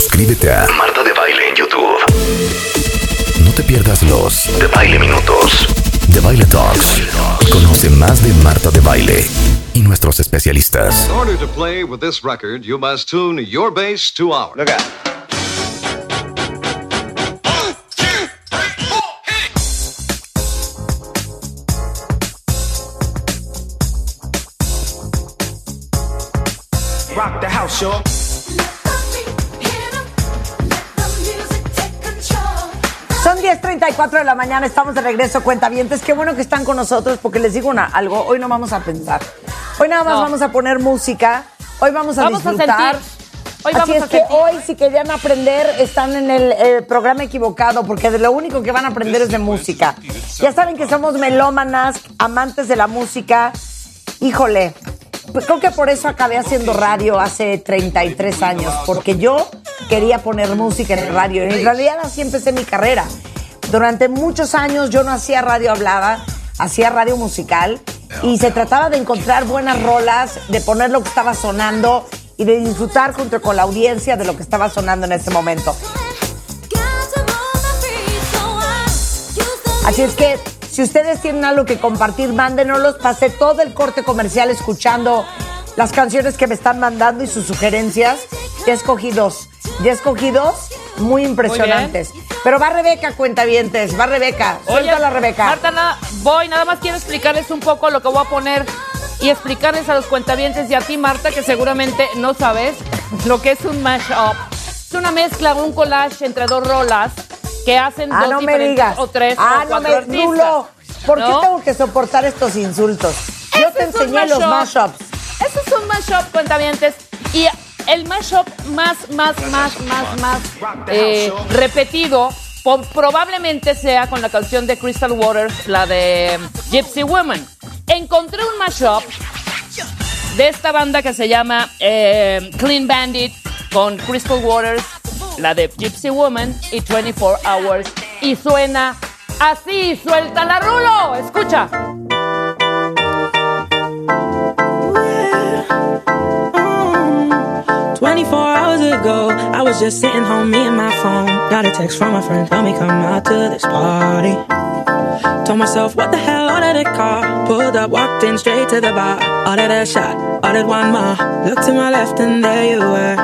suscríbete a Marta de Baile en YouTube. No te pierdas los de Baile Minutos, de Baile Talks. Conoce más de Marta de Baile y nuestros especialistas. In order to play with this record, you must tune your bass to ours. Look out. Rock the house, y'all. 10.34 de la mañana, estamos de regreso, cuentavientes. Qué bueno que están con nosotros porque les digo una, algo, hoy no vamos a pensar. Hoy nada más No. vamos a poner música, hoy vamos a Vamos a disfrutar. sentir. Hoy Así vamos es a que sentir. hoy si querían aprender están en el eh, programa equivocado porque de lo único que van a aprender es de música. Ya saben que somos melómanas, amantes de la música. Híjole, pues creo que por eso acabé haciendo radio hace 33 años, porque yo quería poner música en el radio. En realidad así empecé mi carrera. Durante muchos años yo no hacía radio hablada, hacía radio musical y se trataba de encontrar buenas rolas, de poner lo que estaba sonando y de disfrutar junto con la audiencia de lo que estaba sonando en ese momento. Así es que si ustedes tienen algo que compartir, mándenoslos. Pasé todo el corte comercial escuchando las canciones que me están mandando y sus sugerencias. Ya escogí dos. Ya escogí dos muy impresionantes. Pero va Rebeca, cuentavientes. Va Rebeca. Suéltala, Rebeca. Marta, nada, voy, nada más quiero explicarles un poco lo que voy a poner y explicarles a los cuentavientes y a ti, Marta, que seguramente no sabes lo que es un mashup. Es una mezcla, un collage entre dos rolas que hacen ah, dos no me diferentes digas. o tres ah, o no cuatro me artistas. Rulo, ¿Por qué ¿no? tengo que soportar estos insultos? Yo te enseñé los mashup. mashups. Eso es un mashup, cuentavientes. Y el mashup más, más, más, más, más eh, repetido probablemente sea con la canción de Crystal Waters, la de Gypsy Woman. Encontré un mashup de esta banda que se llama eh, Clean Bandit con Crystal Waters, la de Gypsy Woman y 24 Hours. Y suena así, suelta la rulo. Escucha. 24 hours ago, I was just sitting home, me and my phone. Got a text from a friend, tell me come out to this party. Told myself, what the hell, ordered a car. Pulled up, walked in straight to the bar. Ordered a shot, ordered one more. Looked to my left and there you were.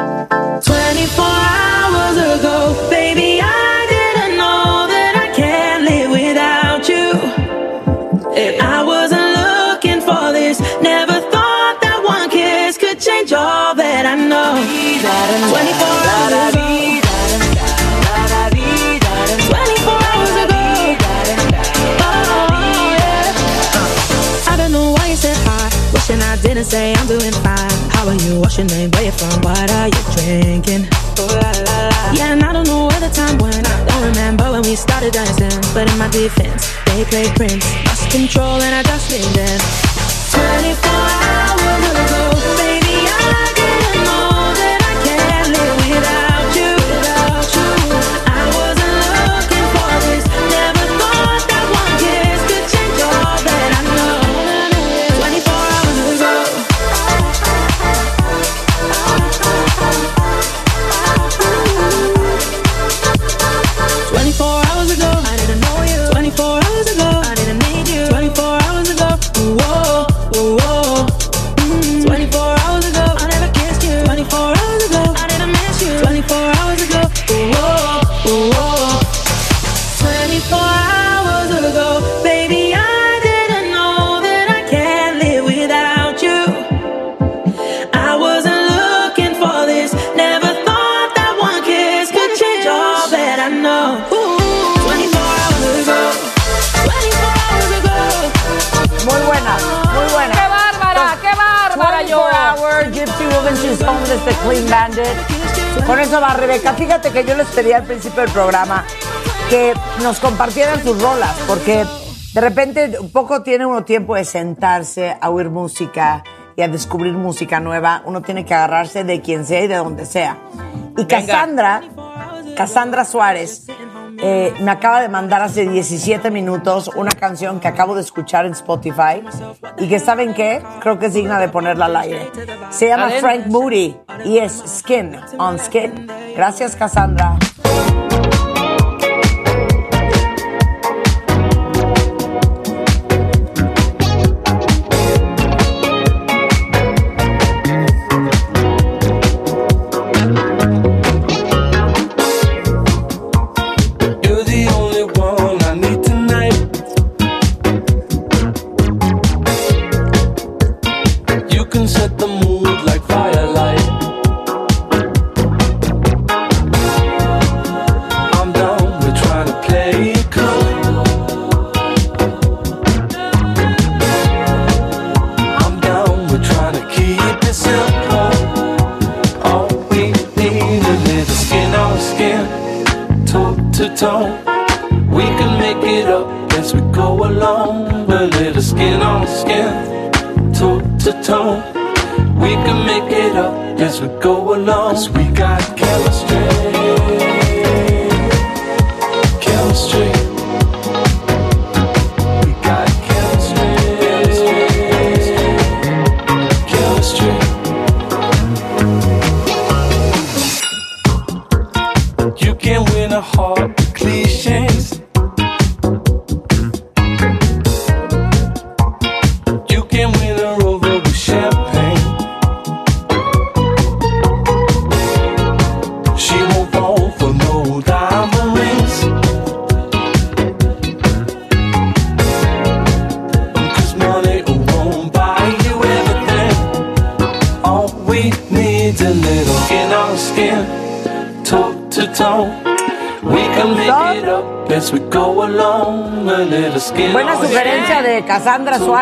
24 hours ago, baby, I didn't know that I can't live without you. I that I know. 24 hours ago. 24 hours ago. Oh. I don't know why you said hi. Wishing I didn't say I'm doing fine. How are you? What's your name? Where you from? What are you drinking? Yeah, and I don't know where the time went. I don't remember when we started dancing. But in my defense, they played Prince. Lost control and I just leaned in. 24 principio del programa que nos compartieran sus rolas, porque de repente poco tiene uno tiempo de sentarse a oír música y a descubrir música nueva. Uno tiene que agarrarse de quien sea y de donde sea. Y Venga. Cassandra, Cassandra Suárez, eh, me acaba de mandar hace 17 minutos una canción que acabo de escuchar en Spotify y que saben qué, creo que es digna de ponerla al aire. Se llama Frank Moody y es Skin on Skin. Gracias Cassandra.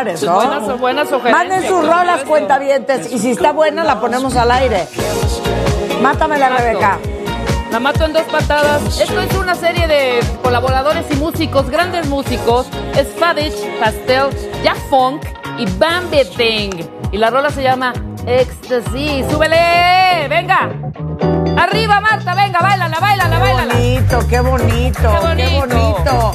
¿no? Buenas, buenas sugerencias. Manden sus rolas, cuentavientes, y si está buena la ponemos al aire. Mátame la Rebeca. La mato en dos patadas. Esto es una serie de colaboradores y músicos, grandes músicos. Es Fadich, Pastel, Jack Funk y Bambi Thing. Y la rola se llama Ecstasy. ¡Súbele! ¡Venga! Arriba, Marta, venga, bailala, bailala, bailala. Qué bonito, qué bonito, qué bonito. Qué bonito.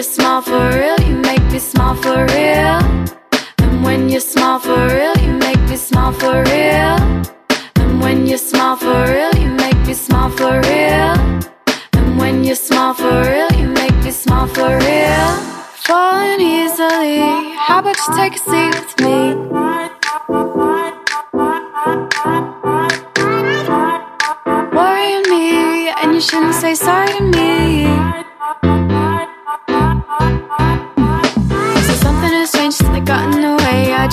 you smile for real, you make me smile for real. And when you smile for real, you make me smile for real. And when you smile for real, you make me smile for real. And when you smile for real, you make me smile for real. Falling easily, how about you take a seat with me? Worrying me, and you shouldn't say sorry to me.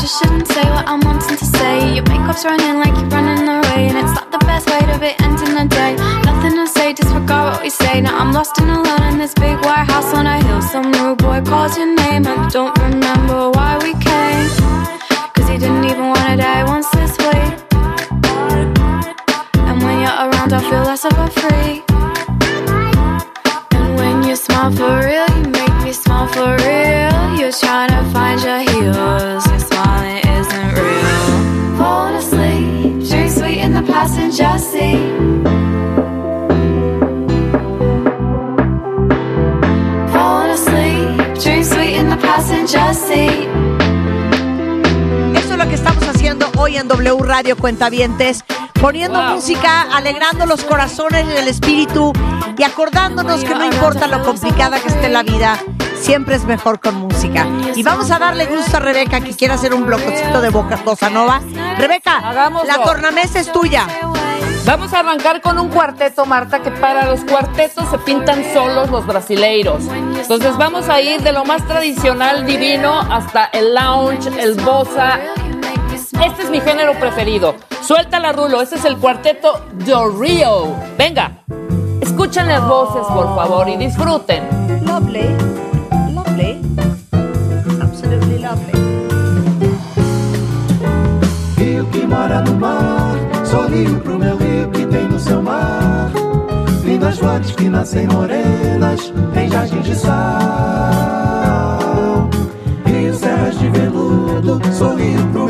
Just shouldn't say what I'm wanting to say. Your makeup's running like you're running away, and it's not the best way to be ending the day. Nothing to say, disregard what we say. Now I'm lost and alone in this big white house on a hill. Some rude boy calls your name, I don't remember en W Radio Cuentavientes, poniendo Wow. música, alegrando los corazones y el espíritu y acordándonos que no importa lo complicada que esté la vida, siempre es mejor con música. Y vamos a darle gusto a Rebeca que quiere hacer un blococito de boca bossa nova. Rebeca, Hagámoslo. la tornamesa es tuya. Vamos a arrancar con un cuarteto, Marta, que para los cuartetos se pintan solos los brasileiros. Entonces vamos a ir de lo más tradicional, divino, hasta el lounge, el bossa. Este es mi género preferido. Suéltala, Rulo. Este es el cuarteto Do Rio. Venga, escuchen las voces, por favor, y disfruten. Lovely, lovely, absolutely lovely. Rio que mora no mar, sorrio pro meu rio que tem no seu mar. Lindas flores que nascem morenas em jardim de sal. Rio, serras de veludo, sorrio pro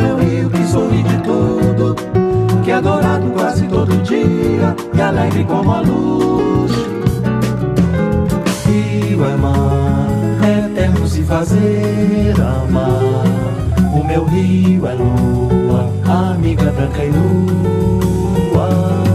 que sorri de tudo. Que é dourado quase todo dia e alegre como a luz. Rio é mar, é eterno se fazer amar. O meu rio é lua, amiga branca e nua.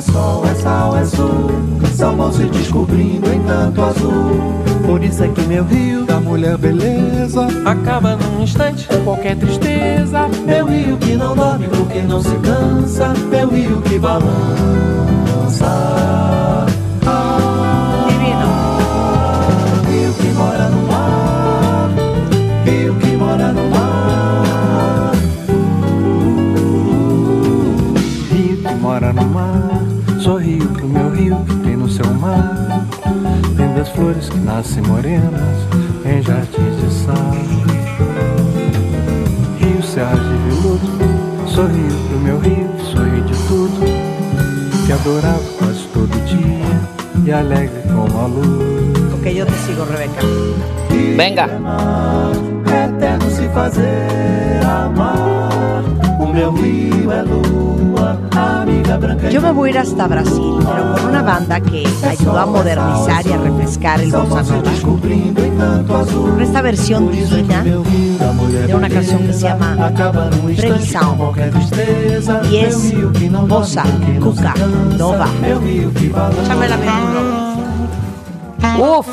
É sol, é sal, é sul, são bons se descobrindo em tanto azul. Por isso é que meu rio da mulher beleza acaba num instante qualquer tristeza. Meu rio que não dorme porque não se cansa, meu rio que balança. Sorrio pro meu rio que tem no seu mar. Lindas flores que nascem morenas em jardins de sal. Rio, serras de veludo, sorrio pro meu rio que sorri de tudo. Que adorava quase todo dia e alegre como a luz. Ok, yo te sigo, Rebeca. Venga. É eterno se fazer amar. O meu rio é e Yo me voy a ir hasta Brasil, pero con una banda que ayudó a modernizar y a refrescar el bossa nova. Con esta versión divina de una canción que se llama Previsão. Y es bossa, cuca, nova. Échamela. Uf.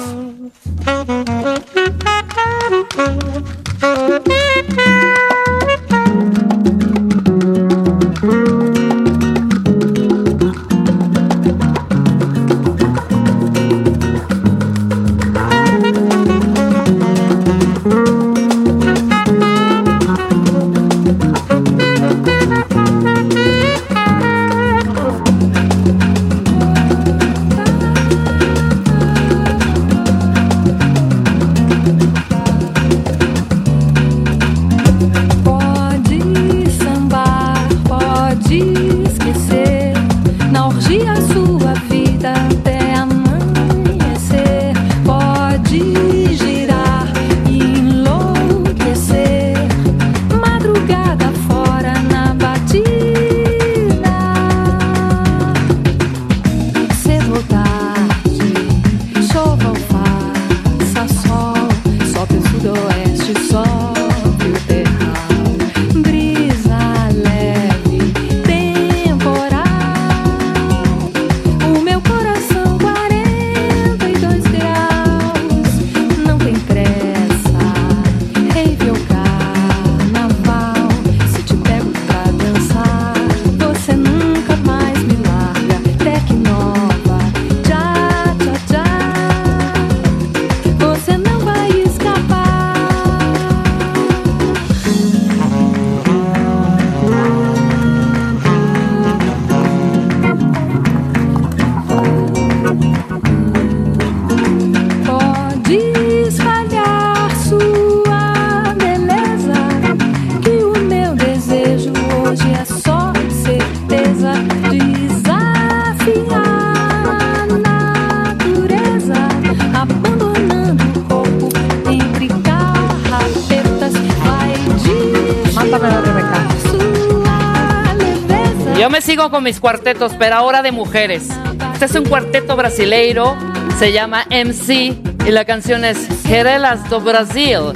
mis cuartetos, pero ahora de mujeres. Este es un cuarteto brasileiro, se llama MC y la canción es Gerelas do Brasil.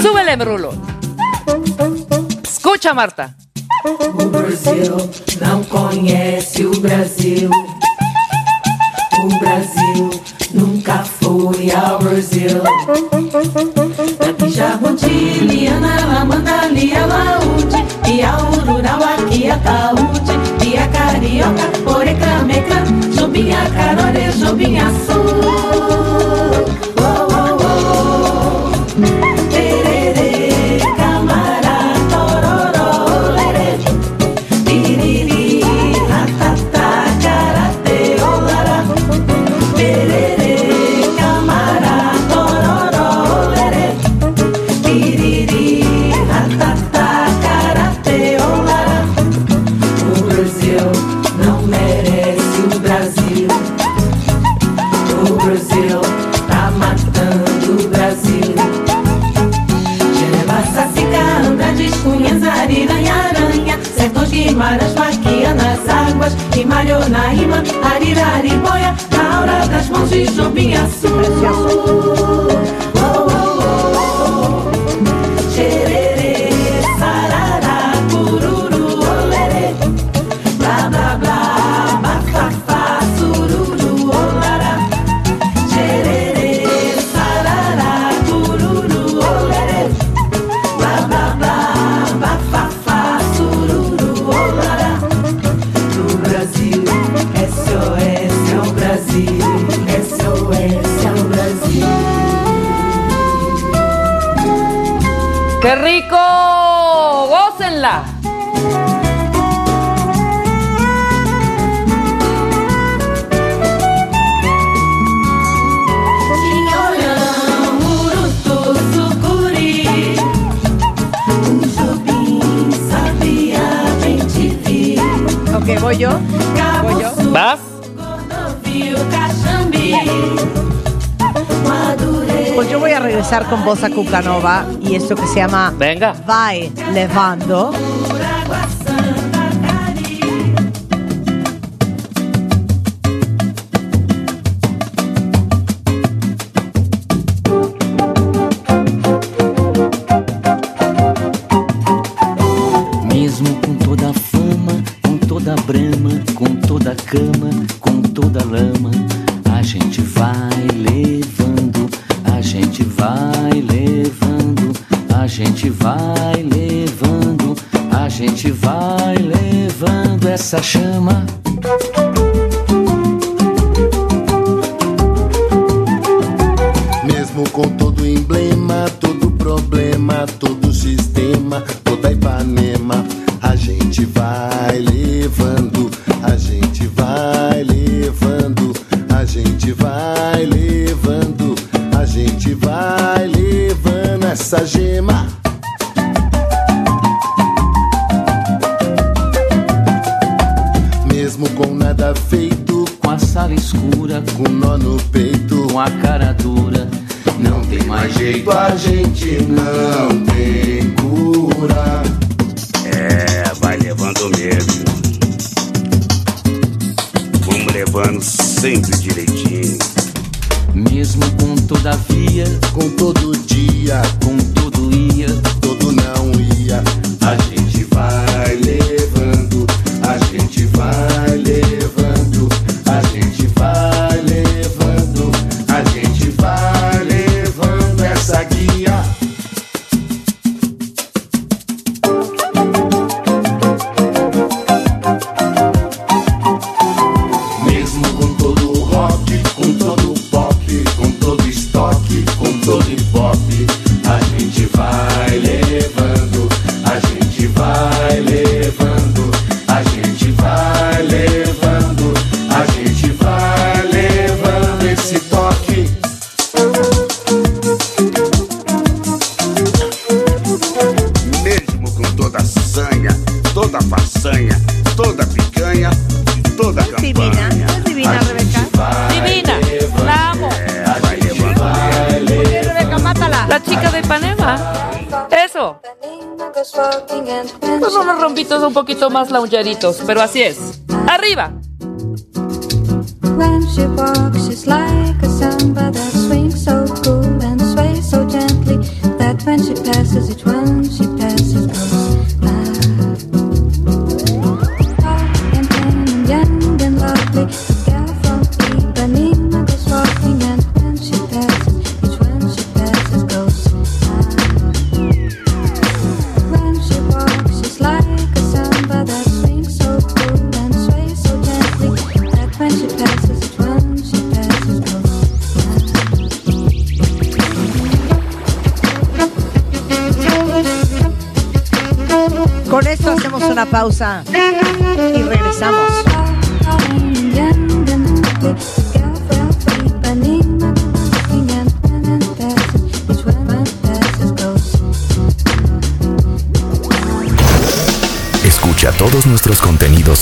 Súbele, Brulo. Escucha, Marta. O Brasil não conhece o Brasil. O Brasil nunca foi ao Brasil. Daqui Jagundi, Liana, Amanda, Lia, Laúde, e rural aqui a Taúde. tapioca, orecrã, mecrã, jubinha, carone, jubinha sul. Y esto que se llama Venga. Vai Levando. Poquito más laungeritos, pero así es. ¡Arriba! When she walks, she's like a samba that swings so cool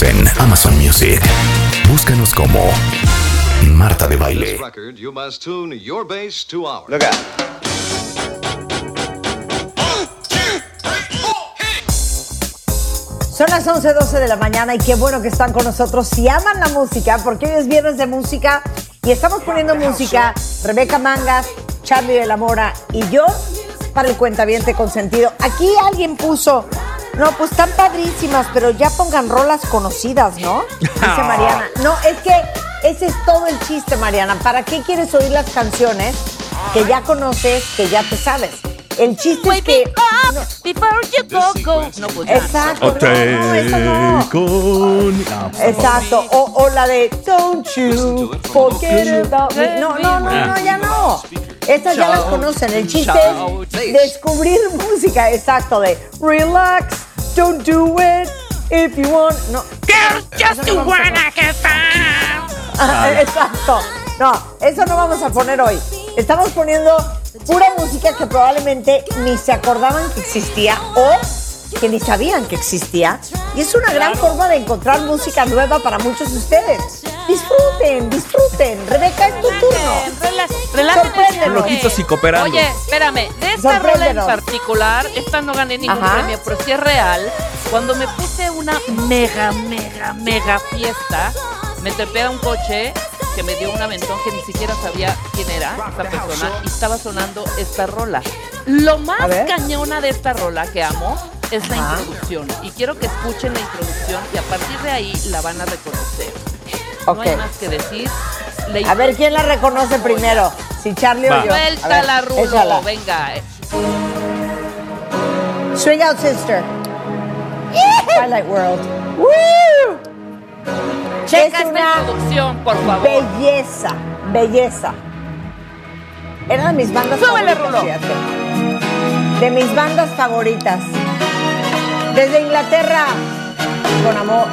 en Amazon Music. Búscanos como Marta de Baile. Look out. Son las 11.12 de la mañana y qué bueno que están con nosotros. Si aman la música, porque hoy es viernes de música y estamos poniendo música, Rebeca Mangas, Charlie de la Mora y yo para el cuentaviente consentido. Aquí alguien puso, no, pues están padrísimas, pero ya pongan rolas conocidas, ¿no? Dice Mariana. No, es que ese es todo el chiste, Mariana. ¿Para qué quieres oír las canciones que ya conoces, que ya te sabes? El chiste es que... no, Before you go, go. No, pues. Exacto, no, no, no. Exacto, o, o la de Don't you forget about me. No, no, no, no, ya no. Esas ya las conocen. El chiste es descubrir música, exacto, de relax, don't do it if you want. No. Just Eso no vamos a Ah, Exacto. No, eso no vamos a poner hoy. Estamos poniendo pura música que probablemente ni se acordaban que existía o que ni sabían que existía. Y es una gran forma de encontrar música nueva para muchos de ustedes. Disfruten, disfruten. Rebeca, es tu turno. Relájense. Loquitos y cooperando. Oye, espérame, de esta rola en particular, esta no gané ningún Ajá. premio, pero sí es real. Cuando me puse una mega, mega, mega fiesta, me trepé a un coche que me dio un aventón que ni siquiera sabía quién era esta persona y estaba sonando esta rola. Lo más cañona de esta rola que amo es la Ajá. introducción. Y quiero que escuchen la introducción y a partir de ahí la van a reconocer. No Ok. hay más que decir. La A ver, ¿quién la reconoce primero? Si Charlie Va. o yo. A Suelta ver, la rulo, échala. venga. eh. Swing Out Sister. Twilight World. ¡Woo! Checa Es esta una introducción, por favor. Belleza, belleza. Era de mis bandas Súbele, favoritas. Rulo. fíjate. De mis bandas favoritas. Desde Inglaterra, con amor.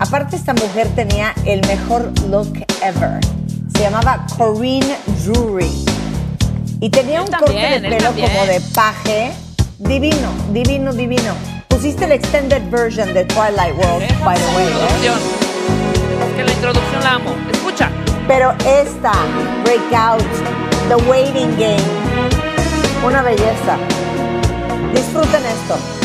Aparte, esta mujer tenía el mejor look ever. Se llamaba Corinne Drury. Y tenía Él un también, corte de pelo como de paje. Divino, divino, divino. Pusiste la extended version de Twilight World, Esa by the way, ¿eh? introducción. Es que la introducción la amo. Escucha. Pero esta, Breakout, The Waiting Game, una belleza. Disfruten esto.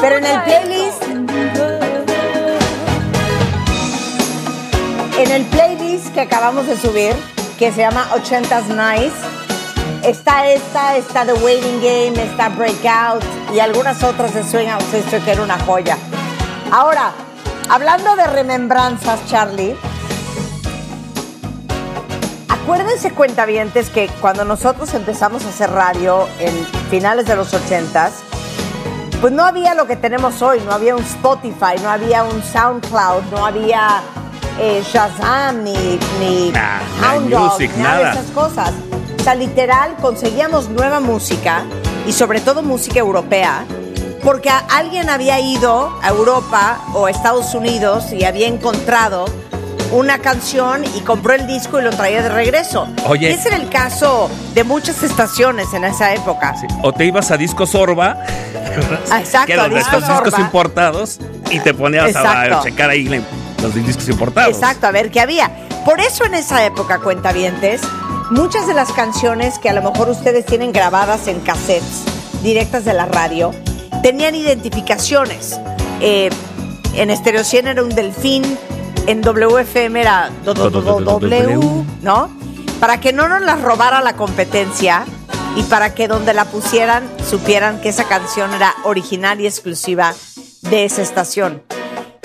Pero en el playlist, en el playlist que acabamos de subir, que se llama 80s Nice, está esta, está The Waiting Game, está Breakout y algunas otras de Swing Out Sister que era una joya. Ahora, hablando de remembranzas, Charlie, acuérdense cuentavientes que cuando nosotros empezamos a hacer radio en finales de los 80s, pues no había lo que tenemos hoy, no había un Spotify, no había un SoundCloud, no había eh, Shazam ni, ni Nah, no hay Hound Dog, music, nada, nada. de esas cosas. O sea, literal, conseguíamos nueva música y sobre todo música europea, porque alguien había ido a Europa o a Estados Unidos y había encontrado una canción y compró el disco y lo traía de regreso. Oye. Y ese era el caso de muchas estaciones en esa época. O te ibas a Disco Sorba, Exacto, que estos discos importados, y te ponías a, Exacto. a checar ahí los discos importados. Exacto, a ver qué había. Por eso en esa época, cuentavientes, muchas de las canciones que a lo mejor ustedes tienen grabadas en cassettes directas de la radio, tenían identificaciones. Eh, en Stereo 100 era un delfín, en WFM era do- do- do- do- W, ¿no? Para que no nos las robara la competencia y para que donde la pusieran supieran que esa canción era original y exclusiva de esa estación.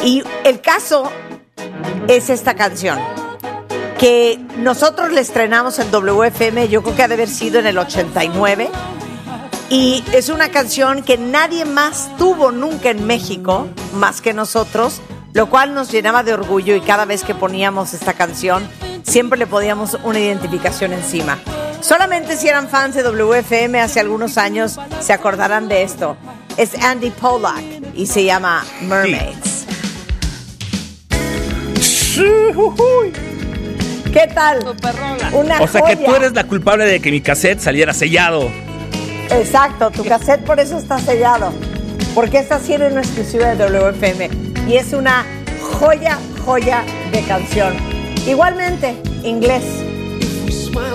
Y el caso es esta canción que nosotros le estrenamos en WFM, yo creo que ha de haber sido en el 89. Y es una canción que nadie más tuvo nunca en México, más que nosotros, lo cual nos llenaba de orgullo y cada vez que poníamos esta canción, siempre le podíamos una identificación encima. Solamente si eran fans de WFM hace algunos años se acordarán de esto. Es Andy Pollack y se llama Mermaids. ¿Qué tal? Una O sea que tú eres la culpable de que mi cassette saliera sellado. Exacto, tu cassette por eso está sellado. Porque esta sí era una exclusiva de WFM. Y es una joya, joya de canción. Igualmente, inglés.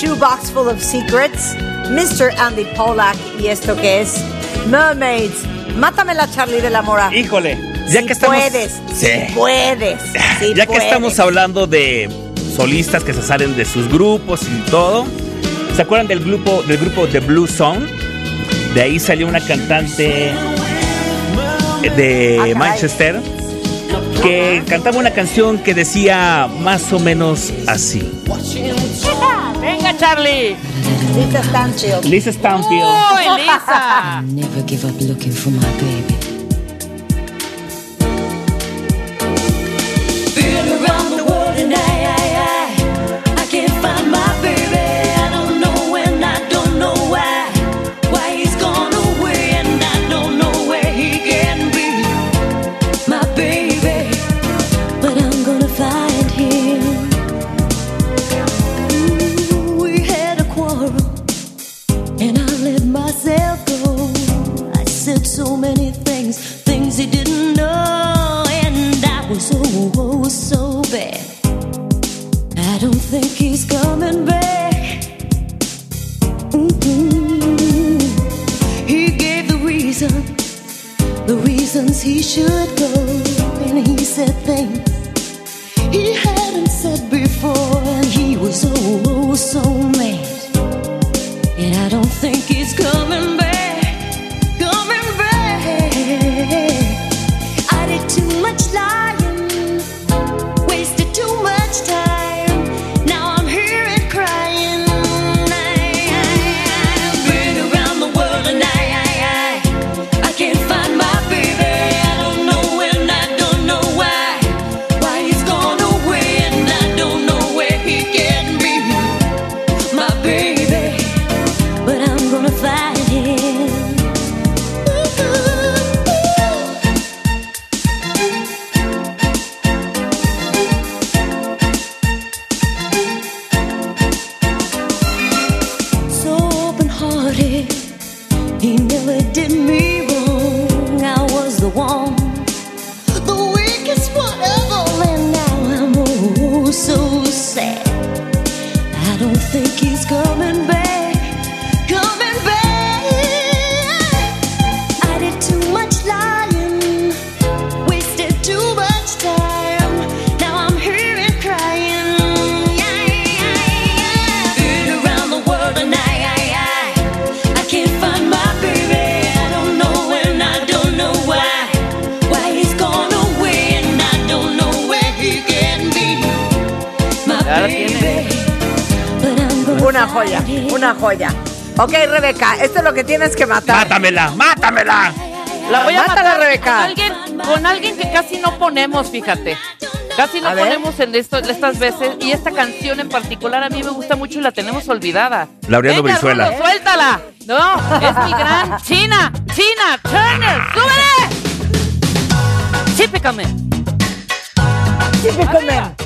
Shoebox Full of Secrets, Mr. Andy Pollack y esto que es Mermaids. Mátame la Charlie de la Mora. Híjole, ya Si que estamos. puedes, Sí. si puedes, si ya que estamos hablando de solistas que se salen de sus grupos y todo, ¿se acuerdan del grupo del grupo The Blue Song? De ahí salió una cantante de Ah. Manchester que cantaba una canción que decía más o menos así. Charlie. Lisa Stanfield. Lisa Stanfield. ¡Uy, Lisa! tienes que matar. Mátamela, mátamela. La voy a Mátala, matar Rebeca. Con alguien, con alguien que casi no ponemos, fíjate. Casi no ponemos en estas veces. Y esta canción en particular a mí me gusta mucho y la tenemos olvidada. Laureano Brizuela. Suéltala. No, es mi gran China, China Turner. ¡Súbele! Típicamente. Típicamente.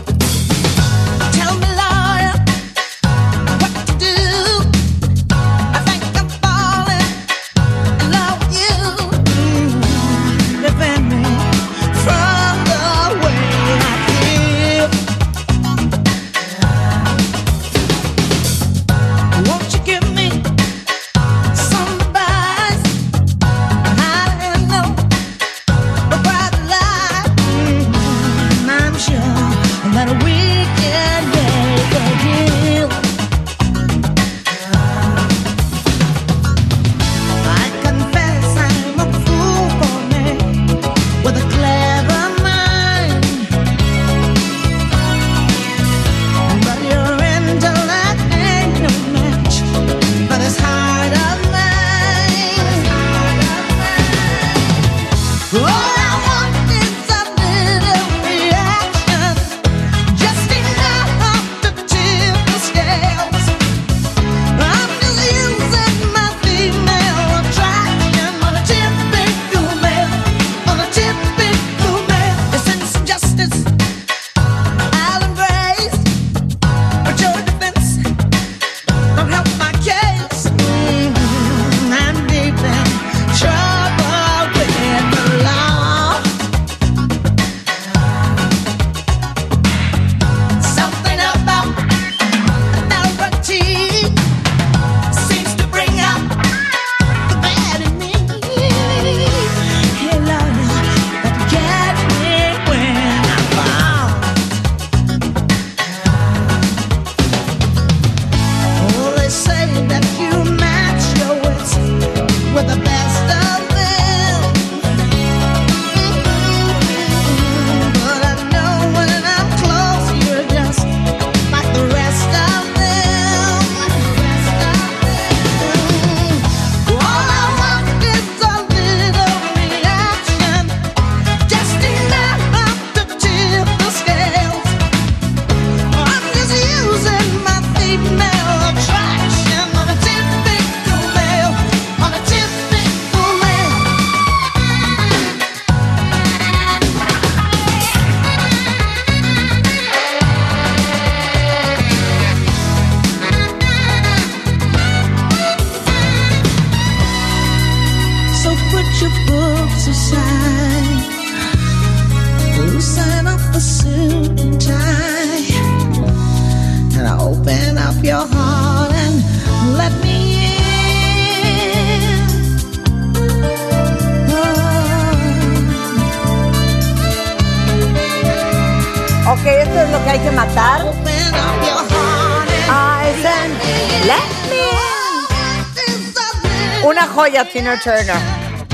Tina Turner.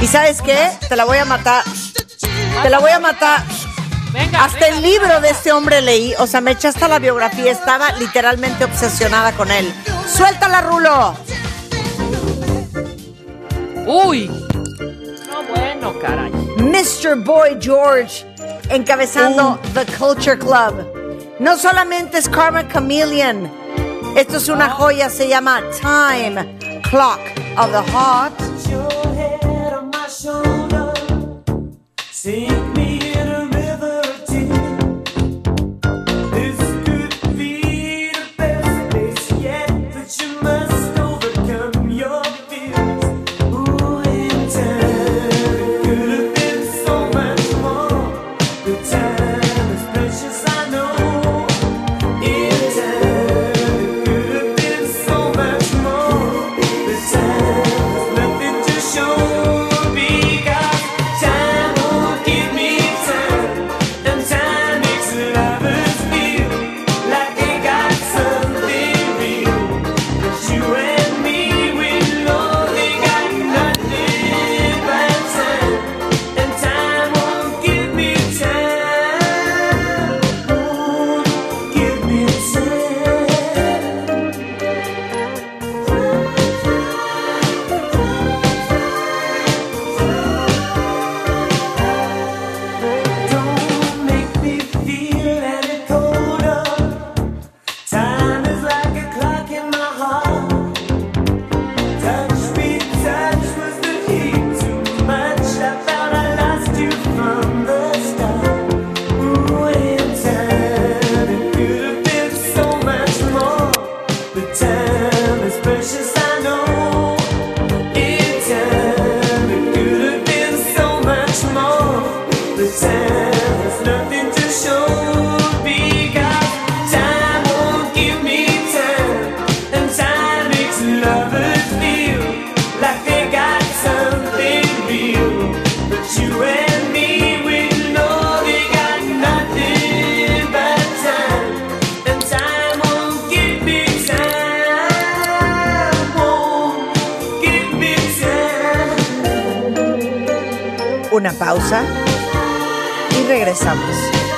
¿Y sabes qué? Te la voy a matar. Te la voy a matar. Hasta el libro de este hombre leí, o sea, me eché hasta la biografía, estaba literalmente obsesionada con él. ¡Suéltala, Rulo! Uy. No, bueno, caray. Mr. Boy George encabezando The Culture Club. No solamente es Karma Chameleon, esto es una joya, se llama Time Clock of the Heart. Your head on my shoulder, sink regresamos.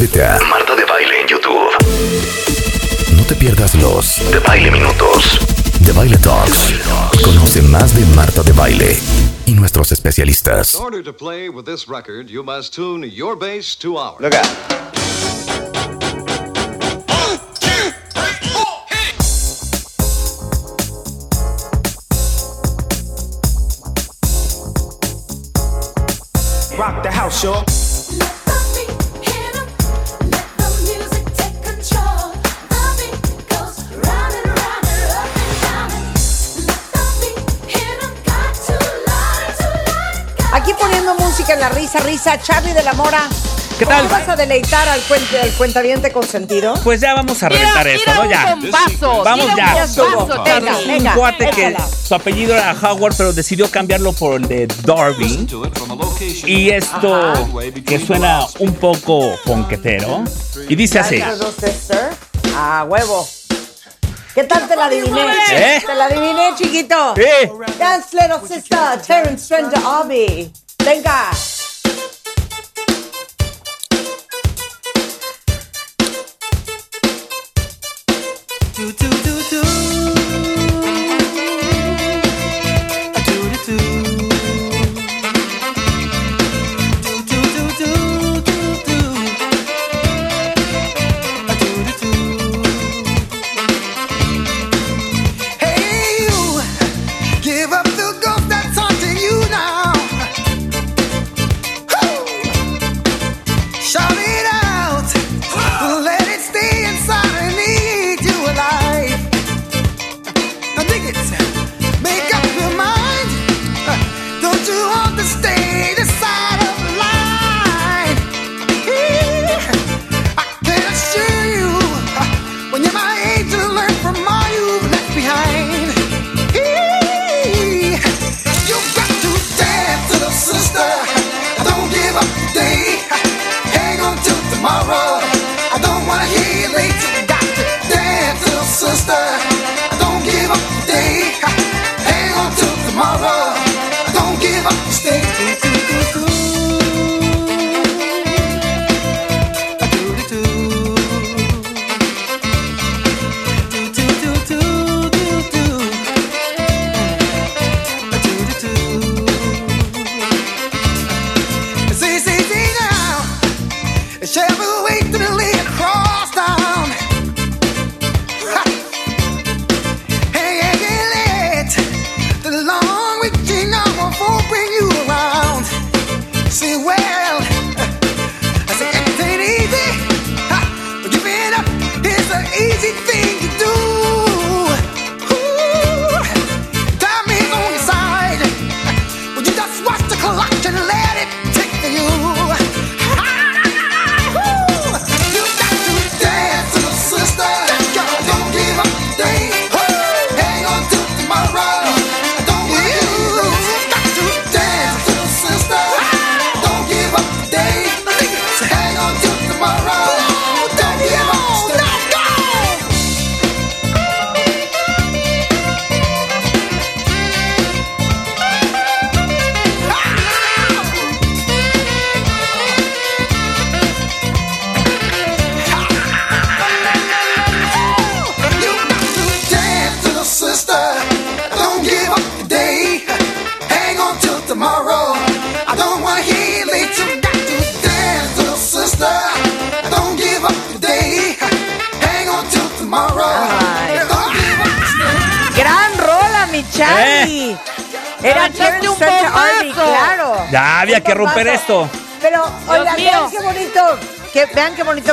Suscríbete a Marta de Baile en YouTube. No te pierdas los de Baile Minutos, de Baile Talks. Y conoce más de Marta de Baile y nuestros especialistas. In order to play with this record, you must tune your bass to ours. Look out. En la risa, risa, Charlie de la Mora. ¿Qué tal? ¿Cómo vas a deleitar al, cuente, al cuentaviente consentido? Pues ya vamos a reventar esto, ¿no? Ya. bombazo, Vamos tira ya. un bombazo, Venga, un venga, cuate que su apellido era Howard, pero decidió cambiarlo por el de Darby. Y esto que suena un poco ponquetero. Y dice así. Ah, huevo. ¿Qué tal te la adiviné? ¿Eh? Te la adiviné, chiquito. Sí. Dance Little Sister, Terence Trent D'Arby. Venga. Do, do.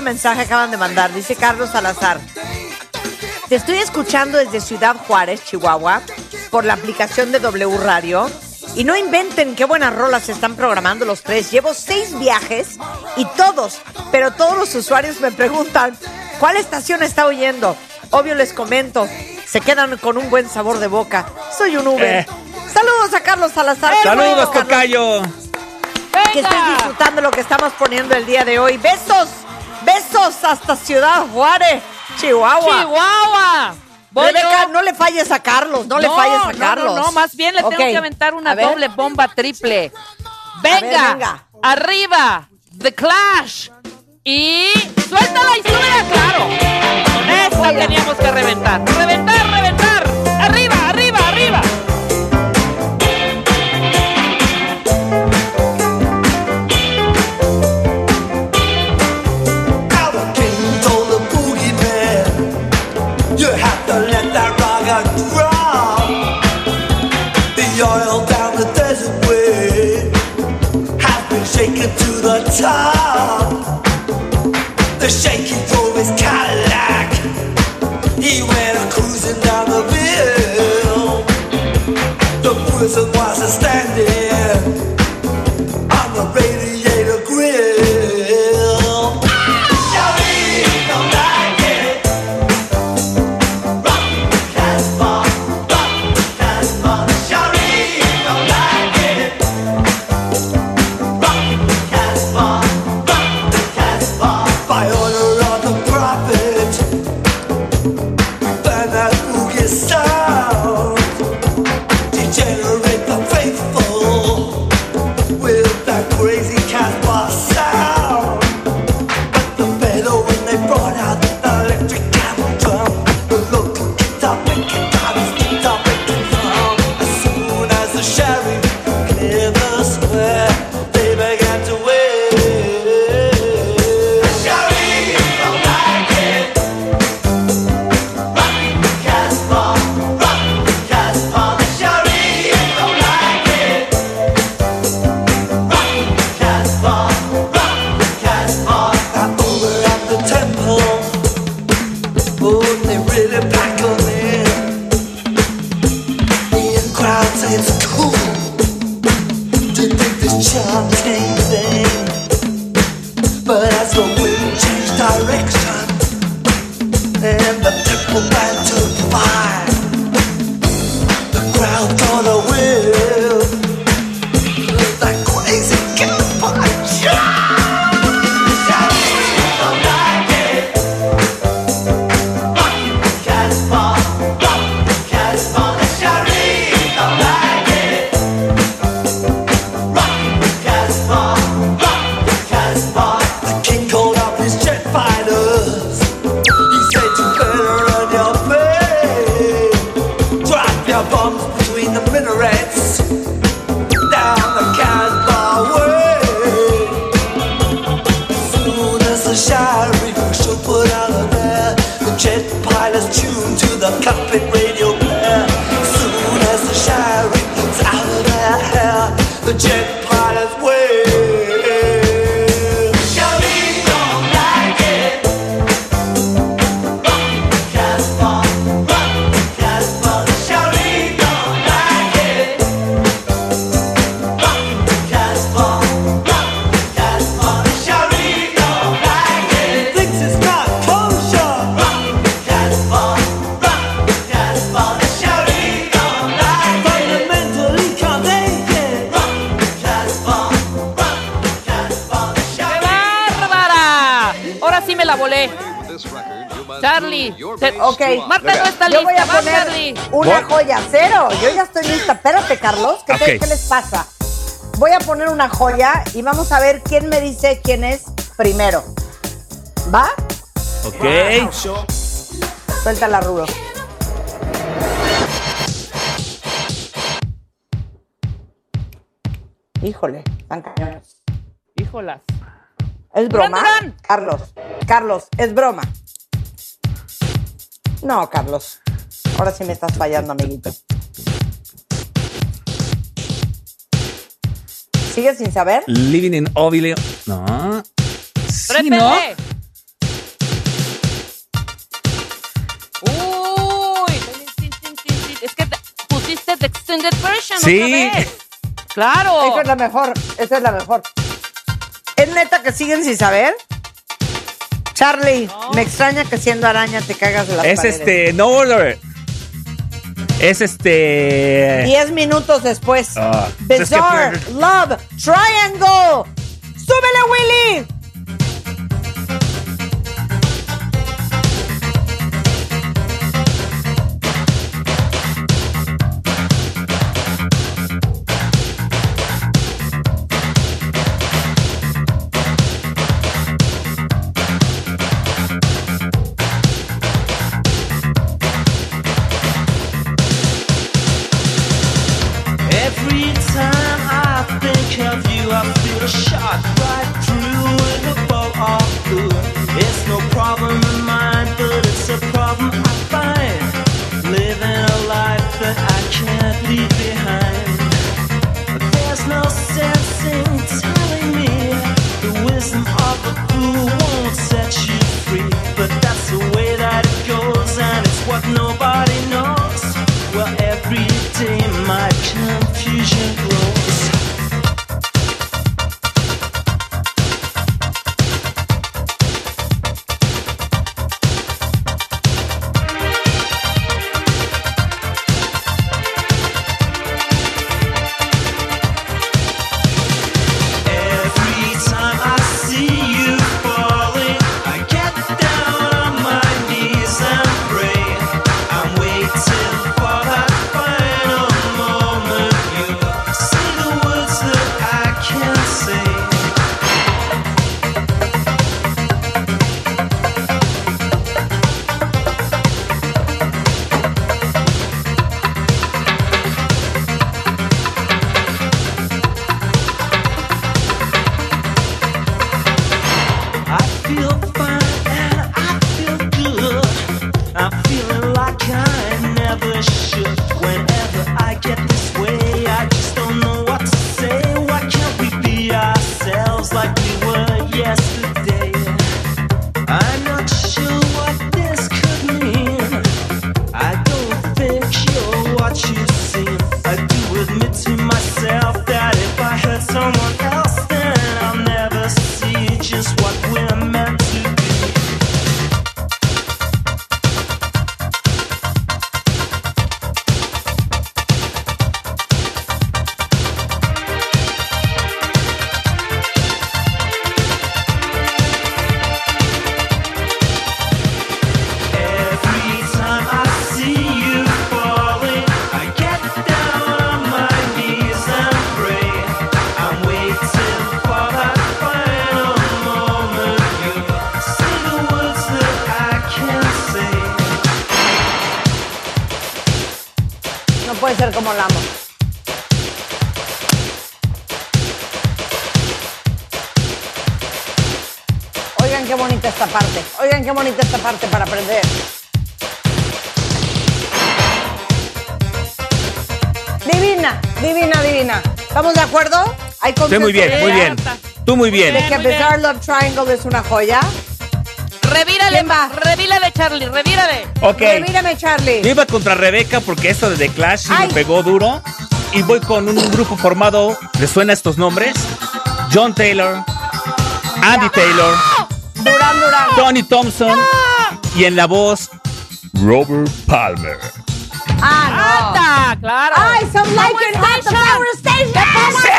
mensaje acaban de mandar. Dice Carlos Salazar. Te estoy escuchando desde Ciudad Juárez, Chihuahua, por la aplicación de W Radio. Y no inventen qué buenas rolas se están programando los tres. Llevo seis viajes y todos, pero todos los usuarios me preguntan, ¿cuál estación está oyendo? Obvio les comento, se quedan con un buen sabor de boca. Soy un Uber. Eh. Saludos a Carlos Salazar. Eh, Saludos, Tocayo. Que estés disfrutando lo que estamos poniendo el día de hoy. Besos. Besos hasta Ciudad Juárez, Chihuahua. Chihuahua. Voy Rebeca, no le falles a Carlos, no, le falles a Carlos. No, no, no. más bien le okay. tengo que aventar una doble bomba triple. Venga, venga, arriba, The Clash. Y suéltala y súbela, claro. Esta teníamos que reventar. Reventar, reventar. the top. They're shaking. Pasa? Voy a poner una joya y vamos a ver quién me dice quién es primero. ¿Va? Ok. Suéltala, Rulo. Híjole, están cañones. Híjolas. ¿Es broma? Durán, Durán. Carlos, Carlos, es broma. No, Carlos. Ahora sí me estás fallando, amiguito. ¿Sigues sin saber? Living in Ovile. No. Sí. Uy. Es que te- pusiste the extended version Sí. otra vez. Claro. Esa es la mejor, esa es la mejor. ¿Es neta que siguen sin saber? Charlie, me extraña que siendo araña te cagas de las Es paredes. este. No order. Es este. Diez minutos después. Ah, es que Bizarre Love Triangle. ¡Súbele, Willy! ¿Hay Sí, muy bien, muy bien. Tú muy bien. De que Bizarre Love Triangle es una joya. Revírale, ¿Quién va? revírale, Charlie, revírale. Ok. Mírame, Charlie. Yo iba contra Rebeca porque esto de The Clash sí Ay. me pegó duro. Y voy con un grupo formado. ¿Les suena estos nombres? John Taylor, Andy Taylor, Durán, Durán. Tony Thompson y en la voz Robert Palmer. Ah, ¡Anda! ¡Claro! ¡Ay, some like it Station! ¡The Power Station!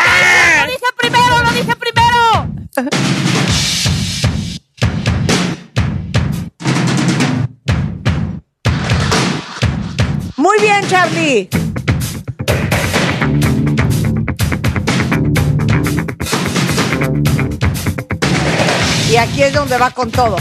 Y aquí es donde va con todo.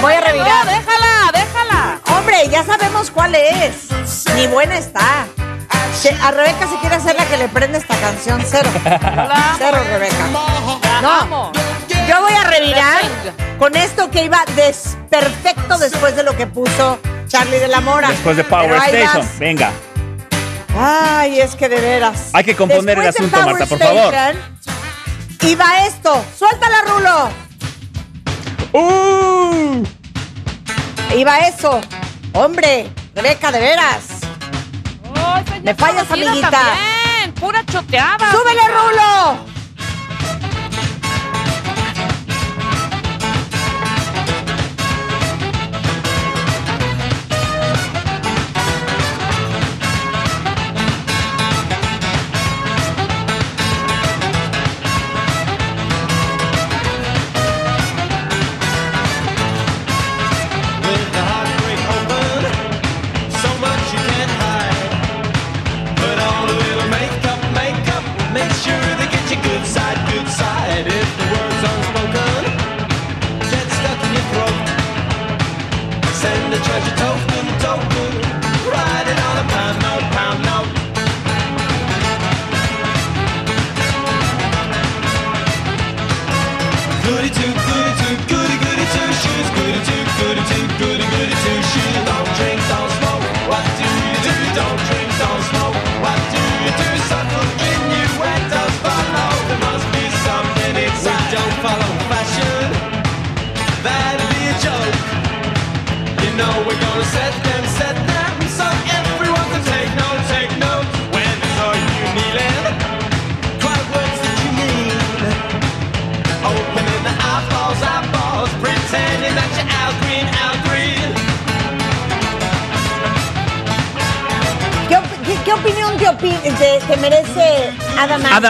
Voy a revirar. No, déjala, déjala. Hombre, ya sabemos cuál es. Ni buena está. a Rebeca se quiere hacer la que le prende esta canción. Cero. Cero, Rebeca. No. Yo voy a revirar con esto que iba desperfecto después de lo que puso Charlie de la Mora. Después de Power Station. Venga. Ay, es que de veras. Hay que componer el asunto, Marta, por favor. Y va esto. Suéltala, Rulo. Uh. Iba eso. Hombre, Rebeca, de veras. Me fallas, amiguita. Pura choteada. ¡Súbele, Rulo!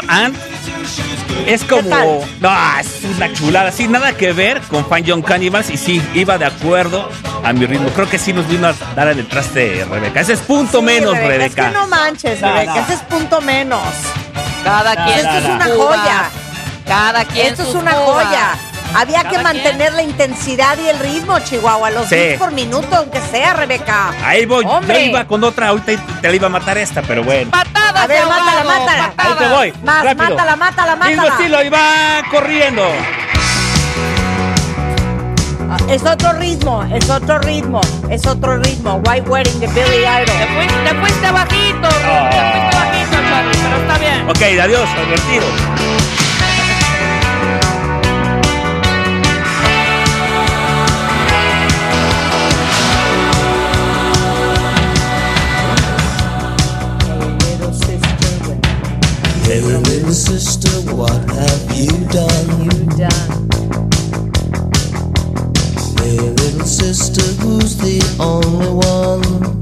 Ant? Es como. No, es una chulada. Sí, nada que ver con Fan Young Cannibals. Y sí, iba de acuerdo a mi ritmo. Creo que sí nos vino a dar en el traste Rebeca. Ese es punto Sí, menos, Rebeca, Rebeca. Es que no manches, No, Rebeca. no. Ese es punto menos. Cada quien Esto es una joya. Cada quien Esto es una joya. Había Cada que mantener la intensidad y el ritmo, Chihuahua. Los Sí. beats por minuto, aunque sea, Rebeca. Ahí voy. Hombre. Yo iba con otra. Ahorita te la iba a matar esta, pero bueno. A ver, mátala, mátala. Ahí te voy. Más, rápido. mátala, mátala, Mismo mátala. estilo y va corriendo. Ah, Es otro ritmo, es otro ritmo, es otro ritmo. White Wedding de Billy Idol. Te fuiste, te fuiste bajito, Ro, te fuiste bajito, Charlie, pero está bien. Ok, adiós, al Hey, little sister, what have you done? You done. Hey, little sister, who's the only one?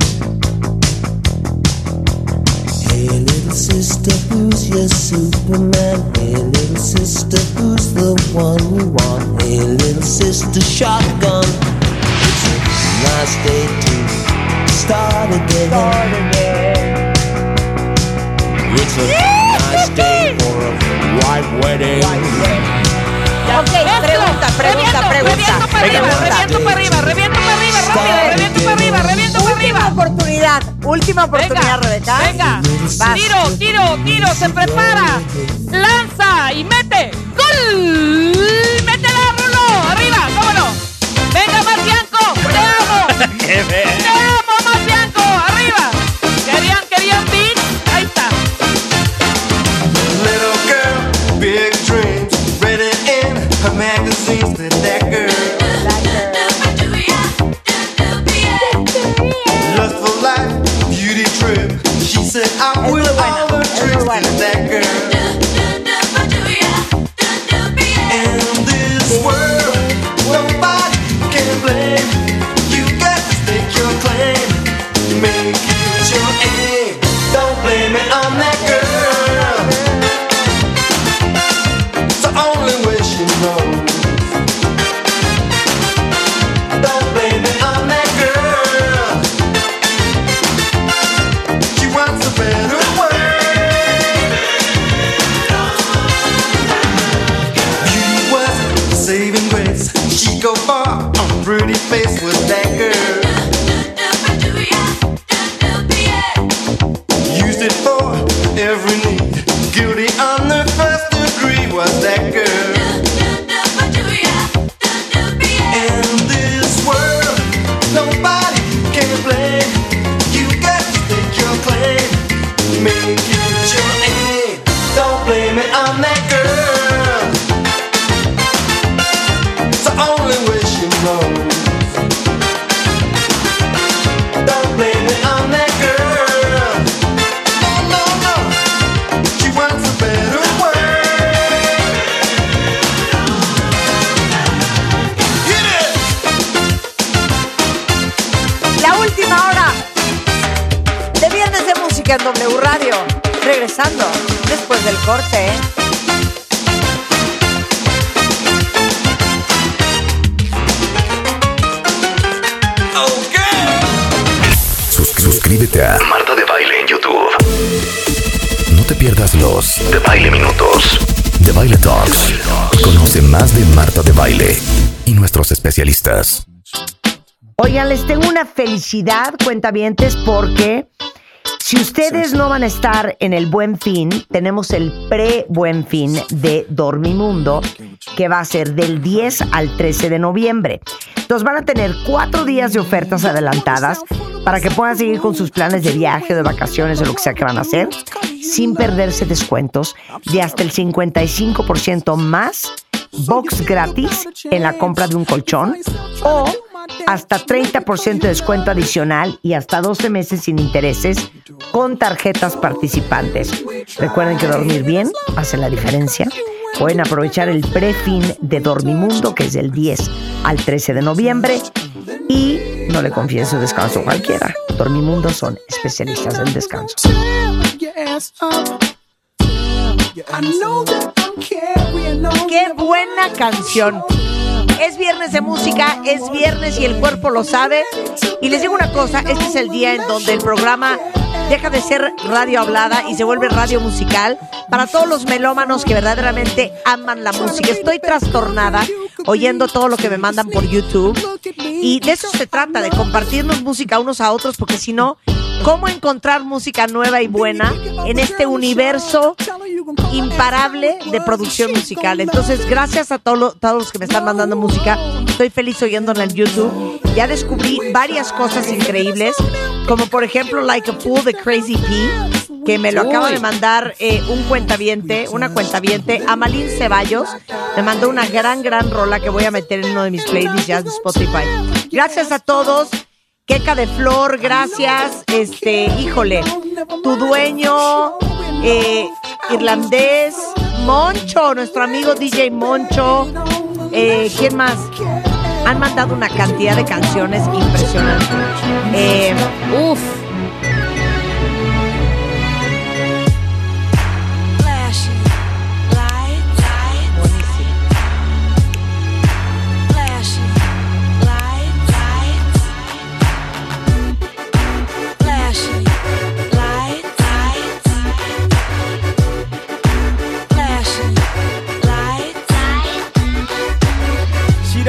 Hey, little sister, who's your Superman? Hey, little sister, who's the one you want? Hey, little sister, shotgun. It's a nice day to start again. It's a nice day for a white wedding. Ok, pregunta, pregunta, pregunta. Reviento para arriba, reviento para arriba, reviento para arriba, rápido, reviento para arriba, reviento para arriba. Última oportunidad, última oportunidad, Rebeca. Venga, Vas. tiro, tiro, tiro, se prepara, lanza y mete, gol, métela, Rulo, arriba, vámonos. Venga, Marcianco, te amo, Qué te amo, especialistas. Oigan, les tengo una felicidad, cuentavientes, porque Si ustedes no van a estar en el Buen Fin, tenemos el pre-Buen Fin de Dormimundo, que va a ser del 10 al 13 de noviembre. Entonces van a tener cuatro días de ofertas adelantadas para que puedan seguir con sus planes de viaje, de vacaciones o lo que sea que van a hacer, sin perderse descuentos de hasta el 55% más, box gratis en la compra de un colchón o hasta 30% de descuento adicional y hasta 12 meses sin intereses con tarjetas participantes. Recuerden que dormir bien hace la diferencia. Pueden aprovechar el pre-fin de Dormimundo, que es del 10 al 13 de noviembre. Y no le confíen su descanso a cualquiera. Dormimundo son especialistas del descanso. ¡Qué buena canción! Es viernes de música, es viernes y el cuerpo lo sabe. Y les digo una cosa, este es el día en donde el programa deja de ser radio hablada y se vuelve radio musical para todos los melómanos que verdaderamente aman la música. Estoy trastornada oyendo todo lo que me mandan por YouTube y de eso se trata, de compartirnos música unos a otros, porque si no, ¿cómo encontrar música nueva y buena en este universo imparable de producción musical? Entonces, gracias a todos los que me están mandando música, estoy feliz oyéndola en YouTube. Ya descubrí varias cosas increíbles, como por ejemplo Like a Fool de Crazy P, que me lo acaba de mandar eh, un cuentaviente, una cuentaviente, Amalín Ceballos, me mandó una gran, gran rola que voy a meter en uno de mis playlists ya de Spotify. Gracias a todos. Queca de Flor, gracias. Este, híjole, tu dueño, eh, irlandés, Moncho, nuestro amigo DJ Moncho. Eh, ¿Quién más? Han mandado una cantidad de canciones impresionantes. Eh, Uf.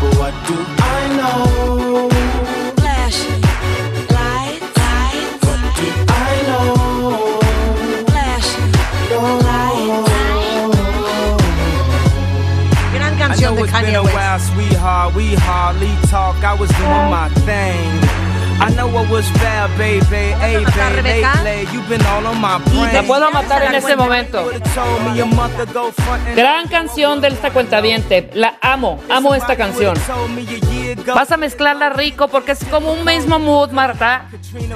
But what do I know? Flashing lights, What do I know? flashing gran I know it's been a while, sweetheart. We hardly talk. I was doing my thing. I know what was fair, baby. Hey, matar, baby, Rebeca? lately, you've been all on my brain. La puedo matar en este momento. Told me a month ago, front and Gran canción de esta cuentaviente. La amo, amo esta canción. Vas a mezclarla rico porque es como un mismo mood, Marta.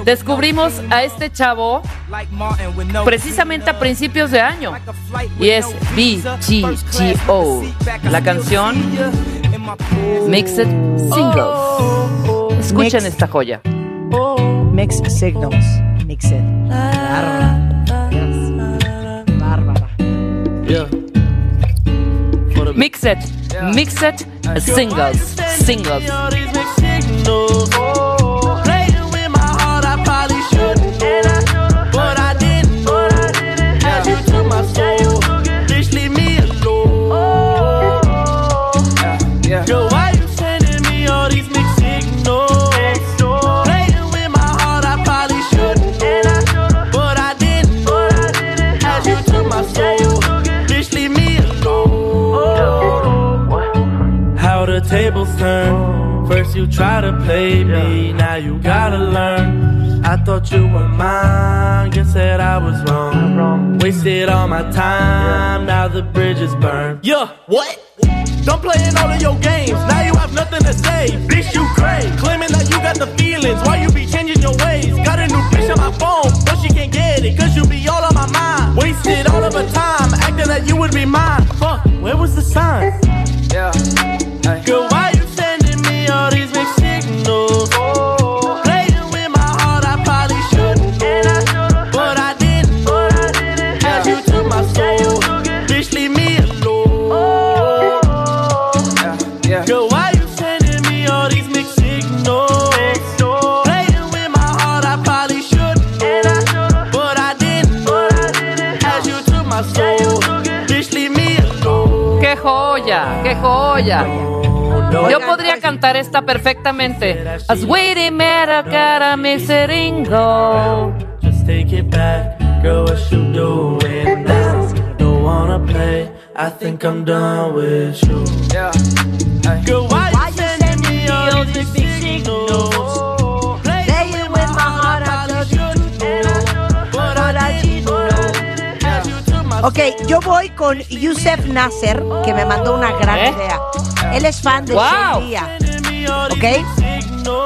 Descubrimos a este chavo precisamente a principios de año. Y es BGGO. La canción Mixed Singles. Escuchen esta joya. Mixed Signals. Mixed. Bárbara. Yes. Bárbara. Mixed, Mixed Singles. Singles. you try to play me, now you gotta learn. I thought you were mine, guess that I was wrong. Wasted all my time, now the bridge is burned. Yeah, what? Don't play in all of your games, now you have nothing to say. Bitch, you crazy. Claiming that you got the feelings, why you be changing your ways? Got a new bitch on my phone, but she can't get it, cause you be all on my mind. Wasted all of her time, acting that like you would be mine. Fuck, where was the sign? Goya. Yo podría pues, cantar esta perfectamente. As we met a cara me seringo. Just take it back, girl, what you doing now? Don't wanna play, I think I'm done with you. Yeah. Girl, why Ok, yo voy con Youssef Nasser, que me mandó una gran ¿Eh? idea. Él es fan de wow. Shelia. ¿Ok?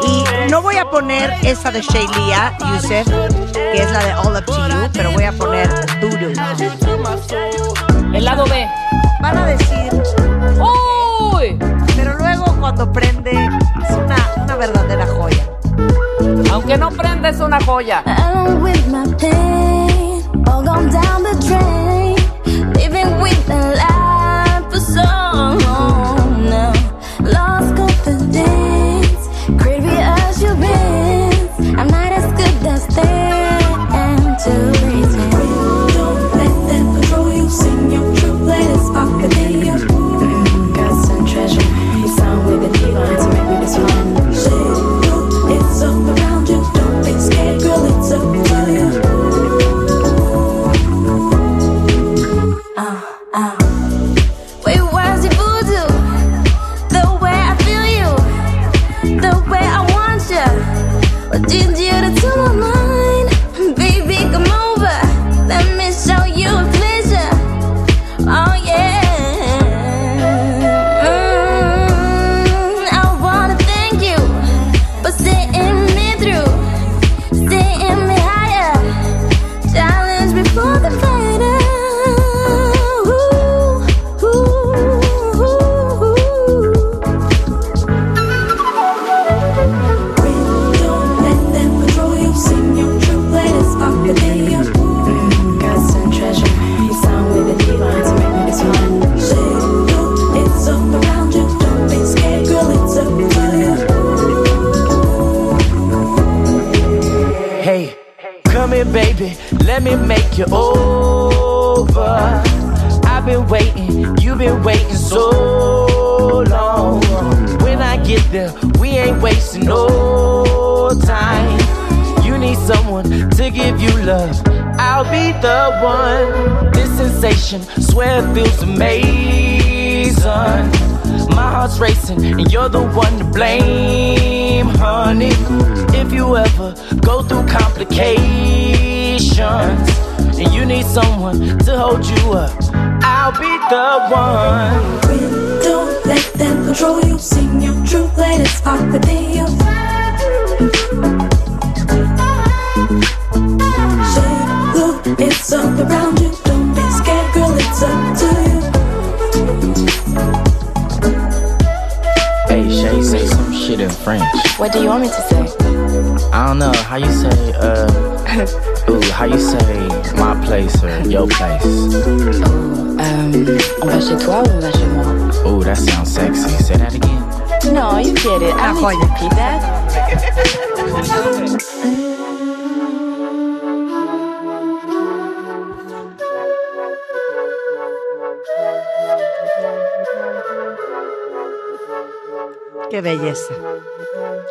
Y no voy a poner esa de Shelia, Youssef, que es la de All Up to You, pero voy a poner Doodoo. El lado B. Van a decir. ¡Uy! Pero luego cuando prende, es una, una verdadera joya. Aunque no prende, es una joya. all gone down the drain, living with the light.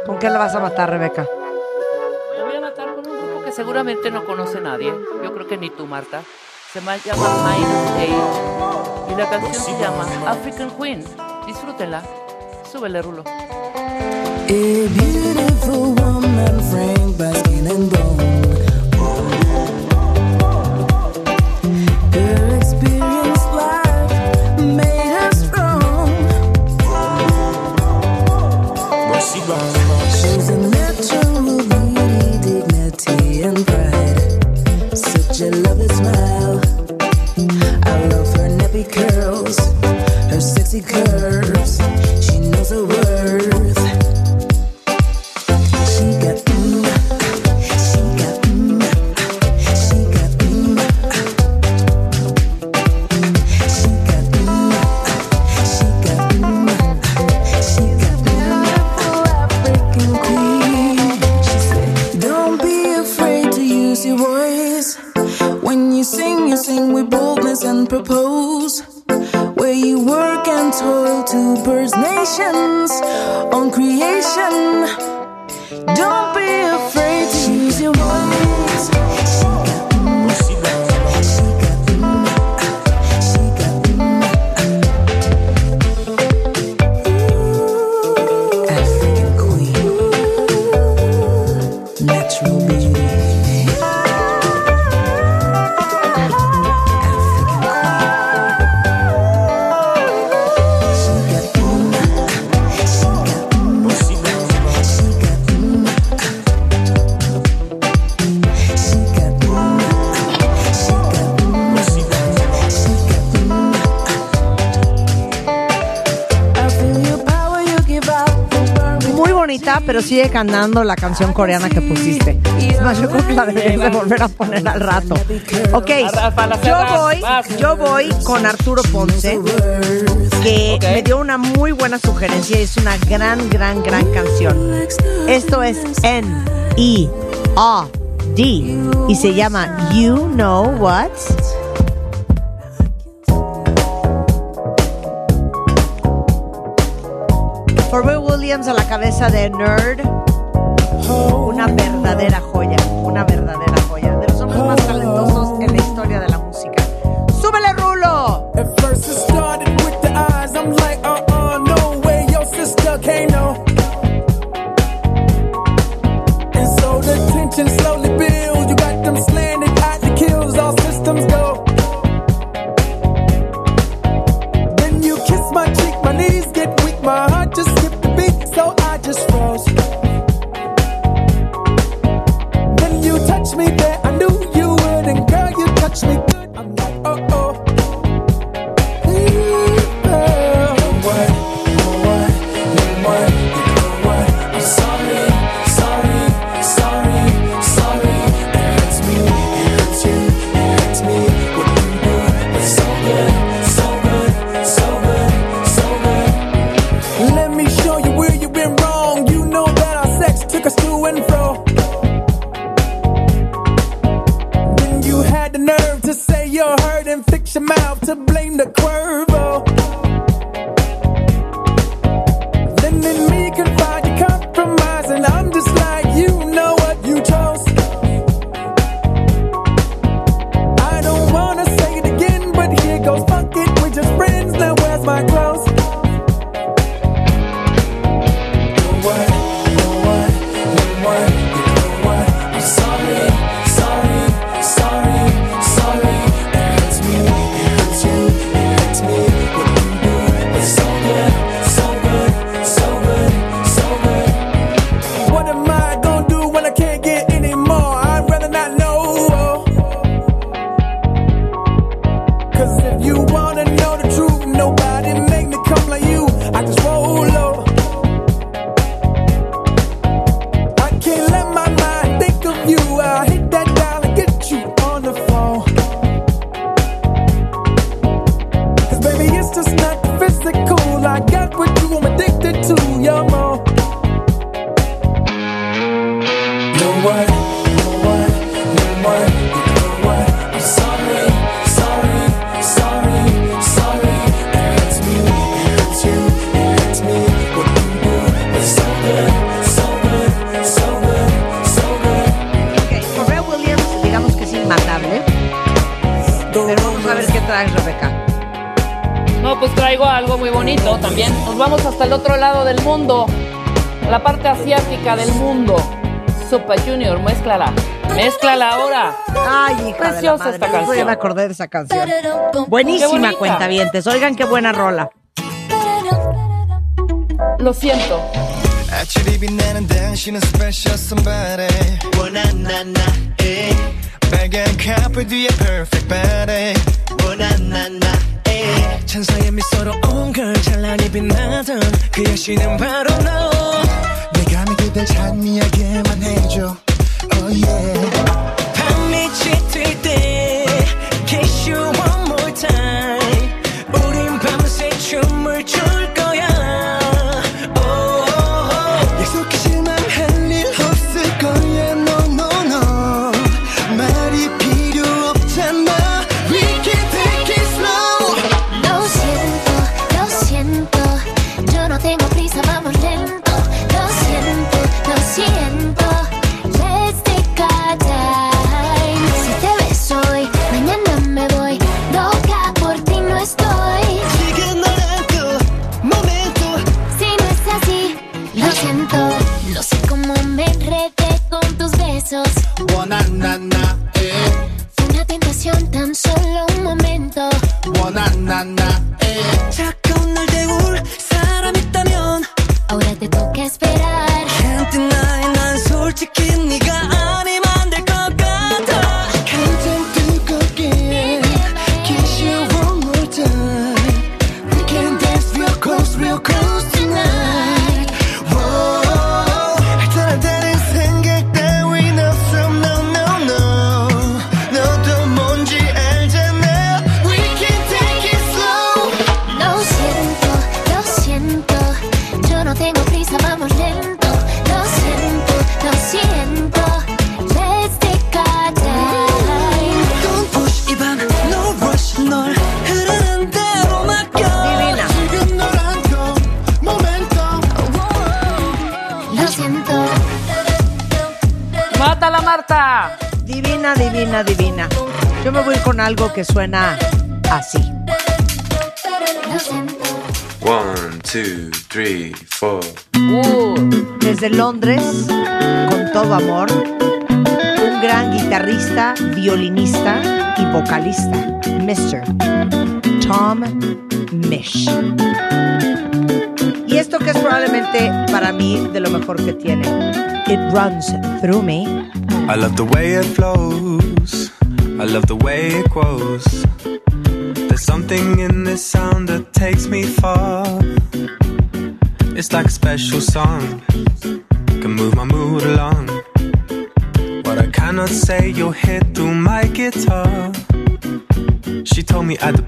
¿Con qué la vas a matar, Rebeca? Me voy a matar con un grupo que seguramente no conoce nadie. Yo creo que ni tú, Marta. Se llama Mind Age. Y la canción se llama African Queen. Disfrútenla. Súbele, Rulo. A beautiful woman, Frank and Bone. pero sigue cantando la canción coreana que pusiste. Es más, yo creo que la deberías de volver a poner al rato. Ok, yo voy, yo voy con Arturo Ponce, que me dio una muy buena sugerencia y es una gran, gran, gran canción. Esto es N-E-A-D y se llama You Know What. A la cabeza de Nerd. Una verdadera joya, una verdadera. también. Nos vamos hasta el otro lado del mundo, la parte asiática del mundo. Sopa Junior, mezclala. Mezclala ahora. Ay, hija Preciosa esta canción. Canción. Buenísima cuenta vientes. Oigan qué buena rola. Lo siento. 때 천사의 미소로 온걸 찬란히 빛나던 그 여신은 바로 너. 내가 믿을 때 찬미하게만 해줘. Oh yeah. 밤이 짙을 때 kiss you que suena así. One, two, three, four. Desde Londres, con todo amor, un gran guitarrista, violinista y vocalista, Mr. Tom Mish. Y esto que es probablemente para mí de lo mejor que tiene. It runs through me. I love the way it flows. I love the way it grows. There's something in this sound that takes me far. It's like a special song. Can move my mood along. What I cannot say, you'll hear through my guitar. She told me at the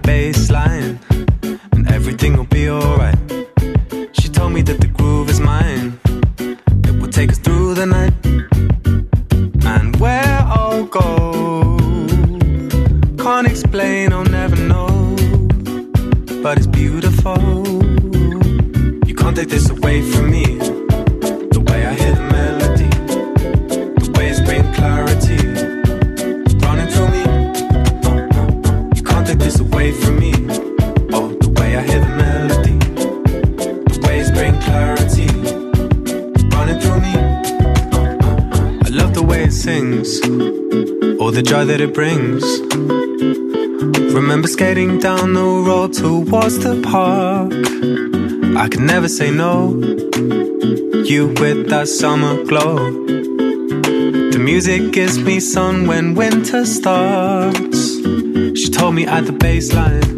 the park. I could never say no. You with that summer glow. The music gives me sun when winter starts. She told me at the baseline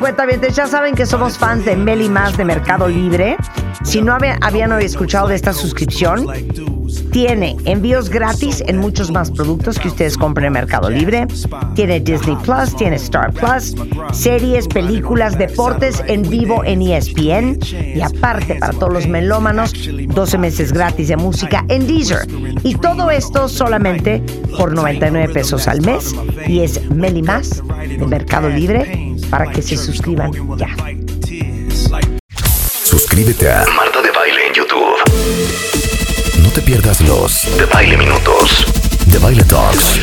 Oigan, cuentavientes, ya saben que somos fans de Meli Más de Mercado Libre. Si no había- habían escuchado de esta suscripción, tiene envíos gratis en muchos más productos que ustedes compren en Mercado Libre. Tiene Disney Plus, tiene Star Plus, series, películas, deportes en vivo en ESPN. Y aparte, para todos los melómanos, 12 meses gratis de música en Deezer. Y todo esto solamente por 99 pesos al mes. Y es Meli Más de Mercado Libre para que se suscriban ya. Suscríbete a Marta de Baile en YouTube. No te pierdas los de Baile Minutos, de Baile Talks.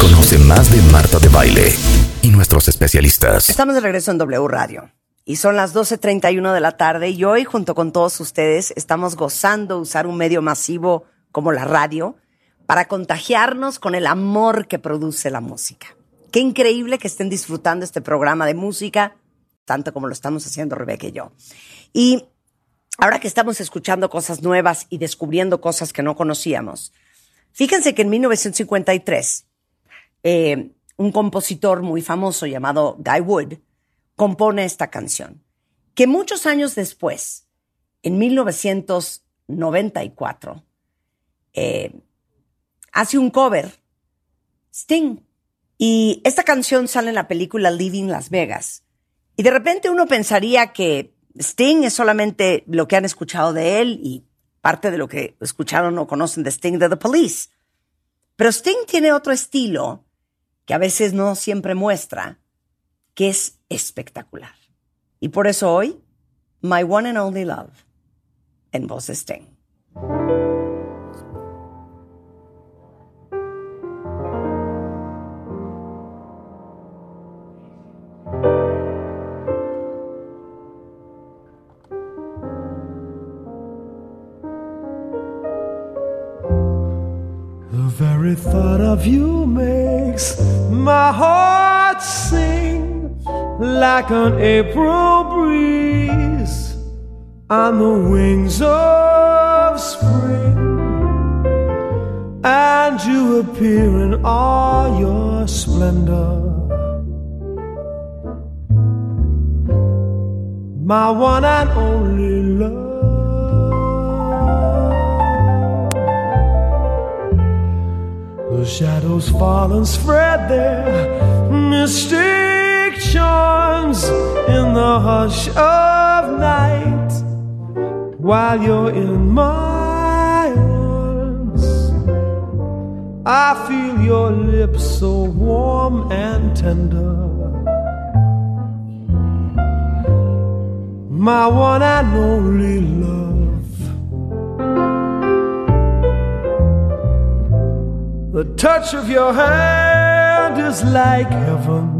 Conoce más de Marta de Baile y nuestros especialistas. Estamos de regreso en W Radio y son las 12.31 de la tarde y hoy junto con todos ustedes estamos gozando usar un medio masivo como la radio para contagiarnos con el amor que produce la música. Qué increíble que estén disfrutando este programa de música, tanto como lo estamos haciendo Rebeca y yo. Y ahora que estamos escuchando cosas nuevas y descubriendo cosas que no conocíamos, fíjense que en 1953 eh, un compositor muy famoso llamado Guy Wood compone esta canción, que muchos años después, en 1994, eh, hace un cover, Sting. Y esta canción sale en la película Living Las Vegas. Y de repente uno pensaría que Sting es solamente lo que han escuchado de él y parte de lo que escucharon o conocen de Sting de The Police. Pero Sting tiene otro estilo que a veces no siempre muestra, que es espectacular. Y por eso hoy, My One and Only Love, en voz Sting. Like an April breeze on the wings of spring, and you appear in all your splendor. My one and only love. The shadows fall and spread their mystic charms in the hush of night while you're in my arms. I feel your lips so warm and tender. My one and only love. The touch of your hand is like heaven.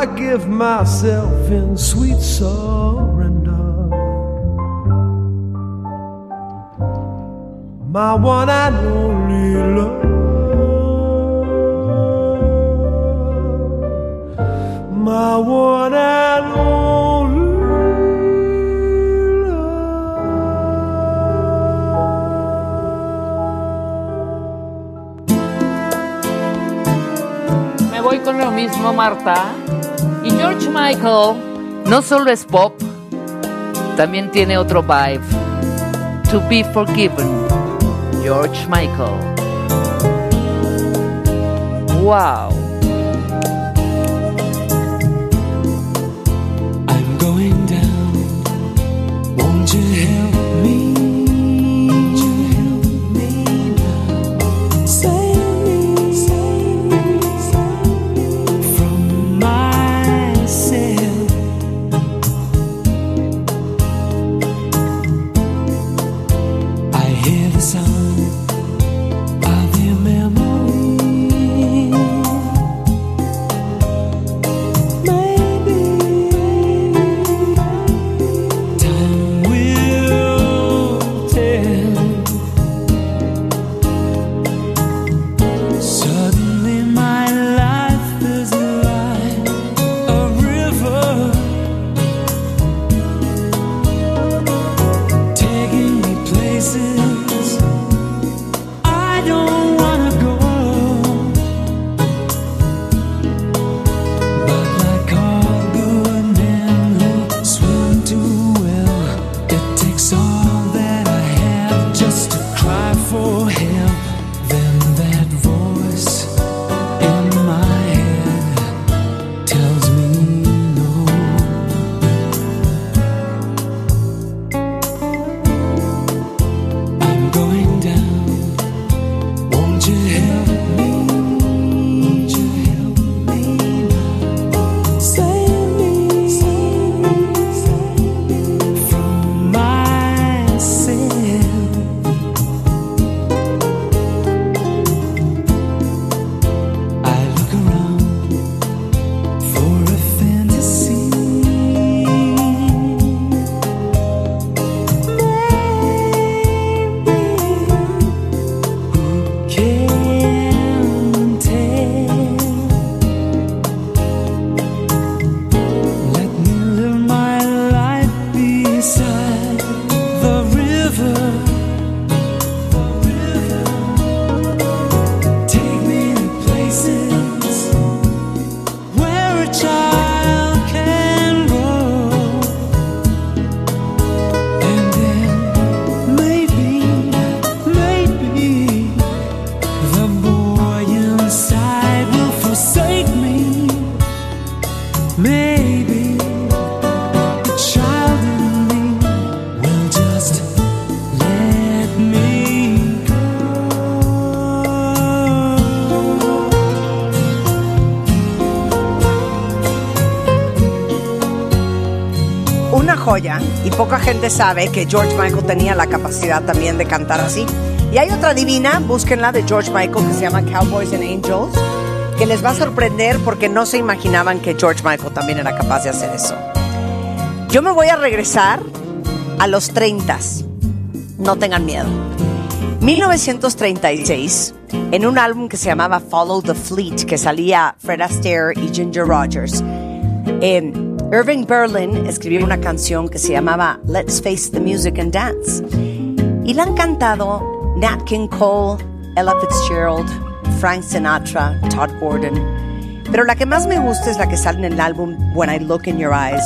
I give myself in sweet surrender. My one and only love. My one and only love. Me voy con lo mismo, Marta. Michael no solo es pop, también tiene otro vibe. To be forgiven, George Michael. Wow. Y poca gente sabe que George Michael tenía la capacidad también de cantar así. Y hay otra divina, búsquenla de George Michael que se llama Cowboys and Angels, que les va a sorprender porque no se imaginaban que George Michael también era capaz de hacer eso. Yo me voy a regresar a los 30. No tengan miedo. 1936, en un álbum que se llamaba Follow the Fleet, que salía Fred Astaire y Ginger Rogers, eh, Irving Berlin escribió una canción que se llamaba Let's Face the Music and Dance. Y la han cantado Nat King Cole, Ella Fitzgerald, Frank Sinatra, Todd Gordon. Pero la que más me gusta es la que sale en el álbum When I Look in Your Eyes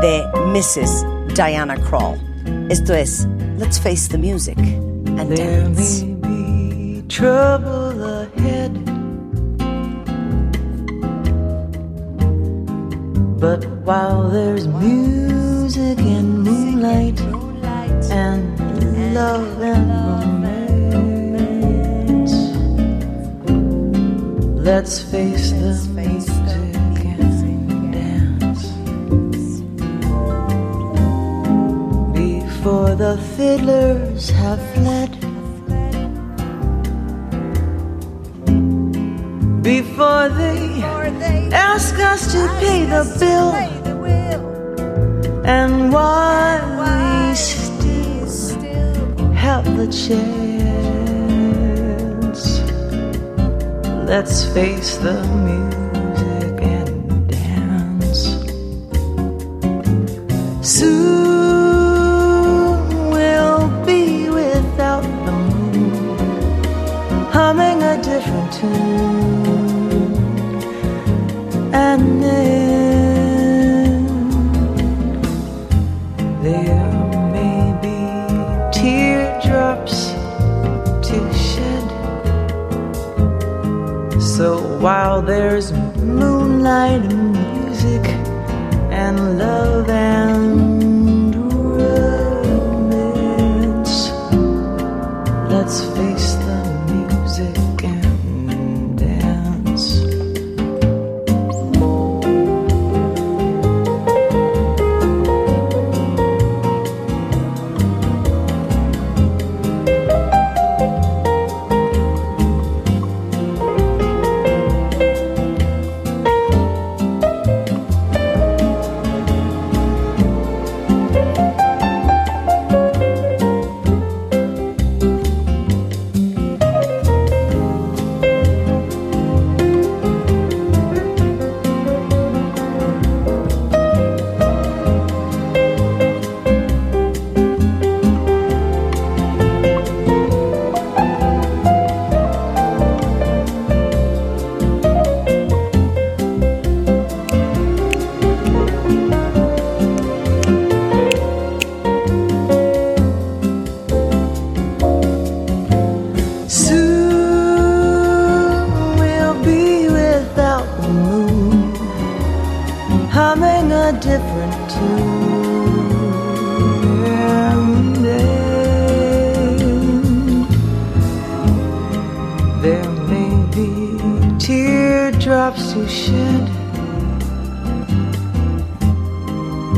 de Mrs. Diana Krall. Esto es Let's Face the Music and There Dance. may be trouble ahead, but while there's music and moonlight and love and romance, let's face the music and dance. Before the fiddlers have fled. Before they ask us to pay the bill. And why we still have the chance let's face the music and dance. Soon we'll be without the moon humming a different tune and then there may be teardrops to shed. So while there's moonlight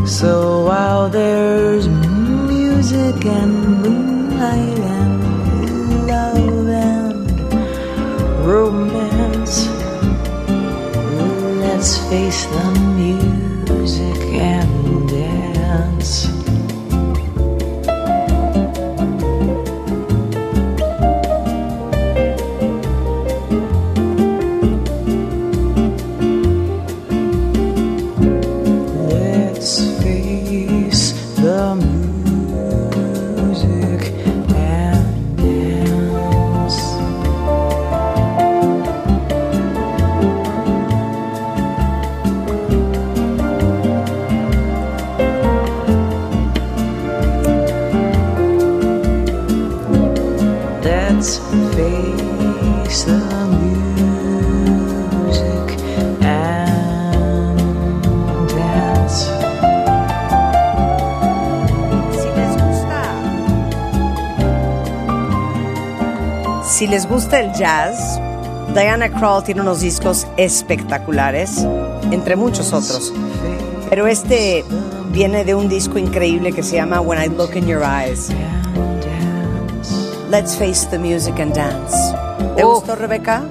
So while there's music and moonlight and love and romance, let's face the music gusta el jazz, Diana Krall tiene unos discos espectaculares, entre muchos otros. Pero este viene de un disco increíble que se llama When I Look in Your Eyes. Let's face the music and dance. ¿Te Uf. gustó, Rebeca?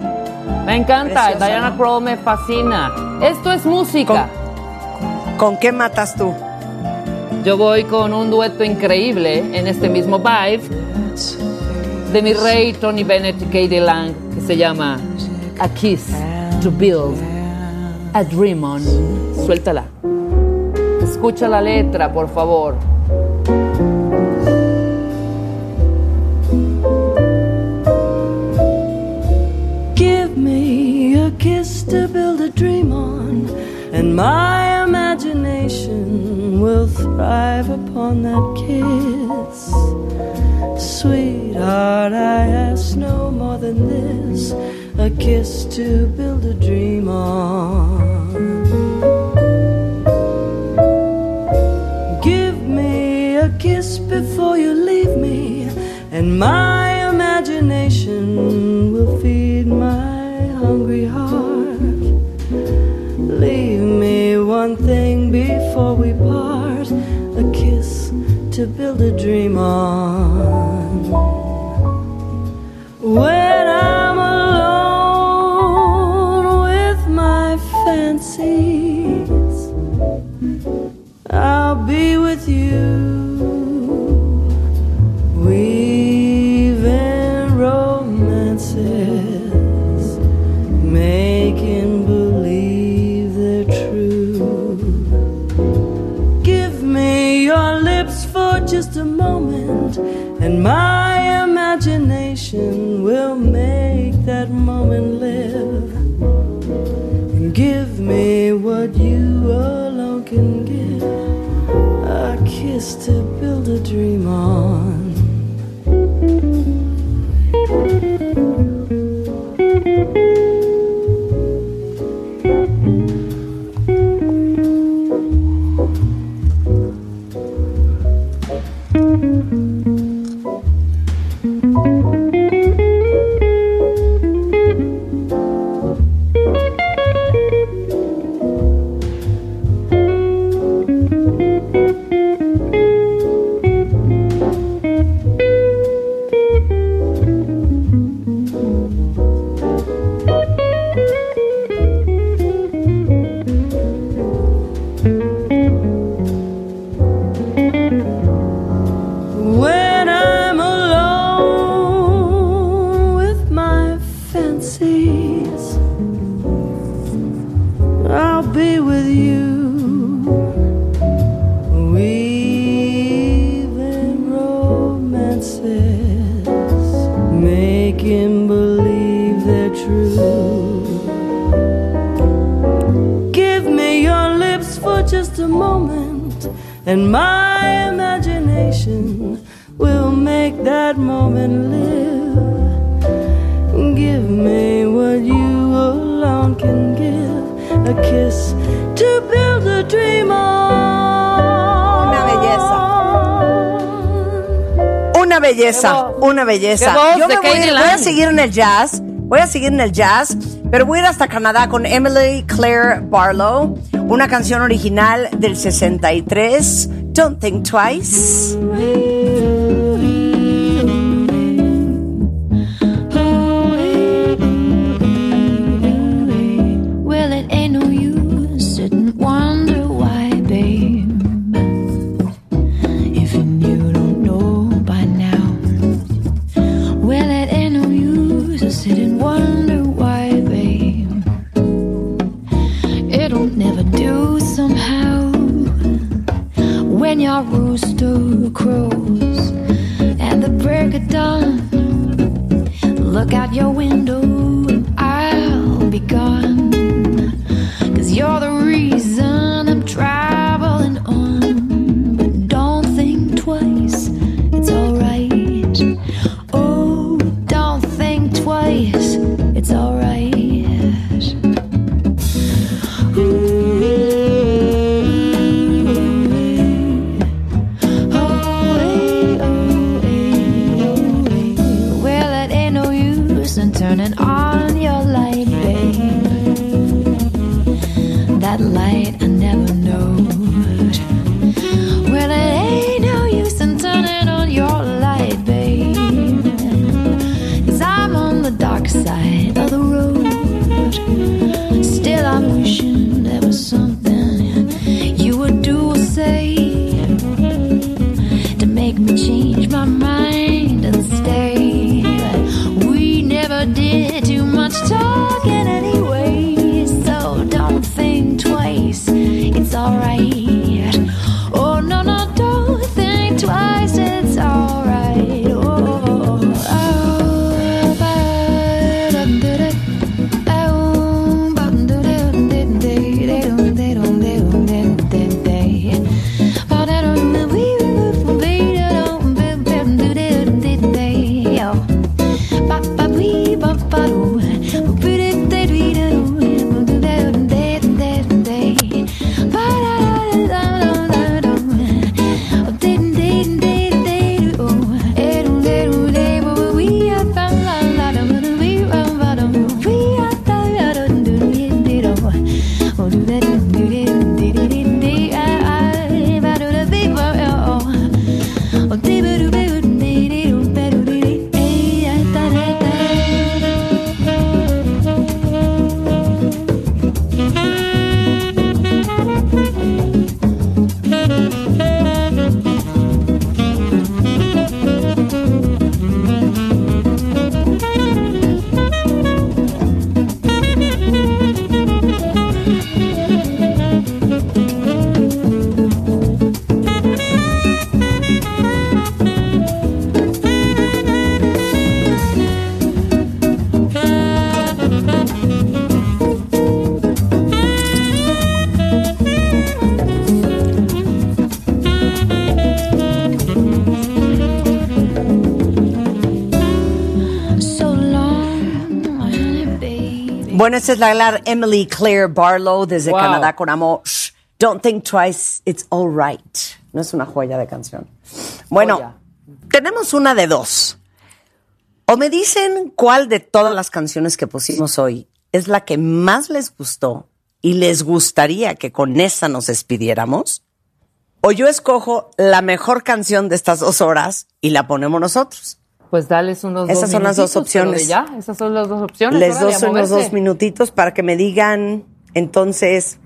Me encanta, Preciosa, Diana ¿no? Crow me fascina. Esto es música. ¿Con qué matas tú? Yo voy con un dueto increíble en este mismo vibe de mi rey Tony Bennett y Katie Lang que se llama A Kiss to Build a Dream On. Suéltala. Escucha la letra, por favor. Give me a kiss to build a dream on, and my imagination will thrive upon that kiss. Sweetheart, I ask no more than this a kiss to build a dream on. Give me a kiss before you leave me, and my imagination will feed my hungry heart. Leave me one thing before we part a kiss to build a dream on. Una belleza. Voz Yo me voy, voy a seguir en el jazz, voy a seguir en el jazz, pero voy a ir hasta Canadá con Emily Claire Barlow, una canción original del 63, Don't Think Twice. Bueno, esta es la gran Emily Claire Barlow desde Wow. Canadá con amor. Don't think twice, it's all right. No es una joya de canción. Bueno, Joya. tenemos una de dos. O me dicen cuál de todas las canciones que pusimos hoy es la que más les gustó y les gustaría que con esa nos despidiéramos. O yo escojo la mejor canción de estas dos horas y la ponemos nosotros. Pues dales unos Esas dos son las dos opciones. Ya, esas son las dos opciones. Les doy unos dos minutitos para que me digan entonces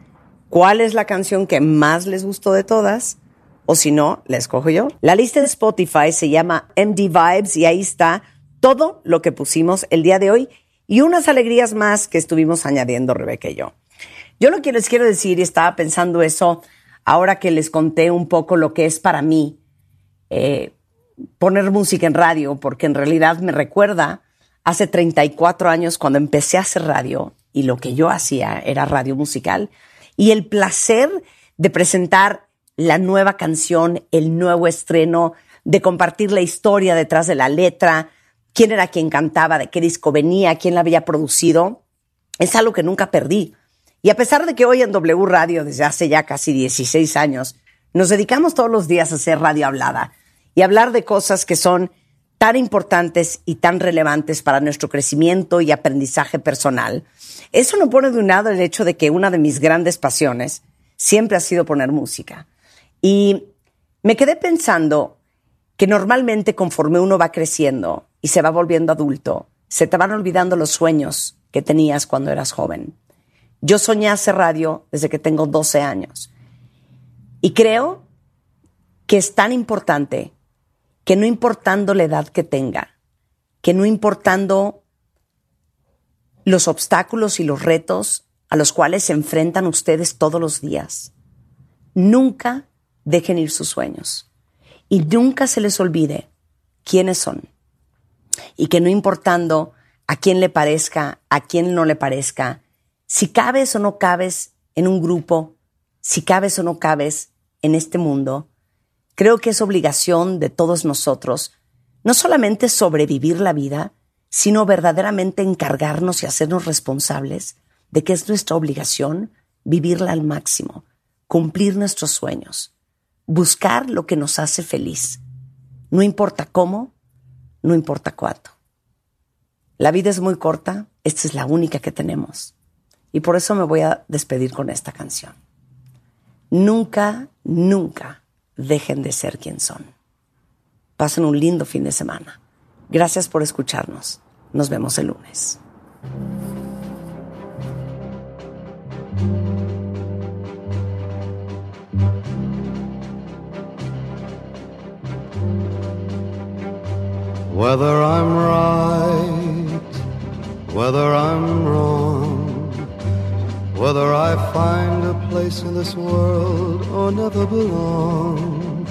cuál es la canción que más les gustó de todas. O si no, la escojo yo. La lista de Spotify se llama MD Vibes y ahí está todo lo que pusimos el día de hoy y unas alegrías más que estuvimos añadiendo Rebeca y yo. Yo lo que les quiero decir, y estaba pensando eso ahora que les conté un poco lo que es para mí eh, poner música en radio, porque en realidad me recuerda hace 34 años cuando empecé a hacer radio y lo que yo hacía era radio musical y el placer de presentar la nueva canción, el nuevo estreno, de compartir la historia detrás de la letra, quién era quien cantaba, de qué disco venía, quién la había producido, es algo que nunca perdí. Y a pesar de que hoy en W Radio, desde hace ya casi 16 años, nos dedicamos todos los días a hacer radio hablada y hablar de cosas que son tan importantes y tan relevantes para nuestro crecimiento y aprendizaje personal, eso no pone de un lado el hecho de que una de mis grandes pasiones siempre ha sido poner música. Y me quedé pensando que normalmente conforme uno va creciendo y se va volviendo adulto, se te van olvidando los sueños que tenías cuando eras joven. Yo soñé hacer radio desde que tengo 12 años. Y creo que es tan importante que no importando la edad que tenga, que no importando los obstáculos y los retos a los cuales se enfrentan ustedes todos los días, nunca dejen ir sus sueños y nunca se les olvide quiénes son. Y que no importando a quién le parezca, a quién no le parezca, si cabes o no cabes en un grupo, si cabes o no cabes en este mundo, creo que es obligación de todos nosotros no solamente sobrevivir la vida, sino verdaderamente encargarnos y hacernos responsables de que es nuestra obligación vivirla al máximo, cumplir nuestros sueños, buscar lo que nos hace feliz. No importa cómo, no importa cuánto. La vida es muy corta, esta es la única que tenemos. Y por eso me voy a despedir con esta canción. Nunca, nunca dejen de ser quien son. Pasen un lindo fin de semana. Gracias por escucharnos. Nos vemos el lunes. Whether I'm right, whether I'm wrong, whether I find a place in this world or never belong,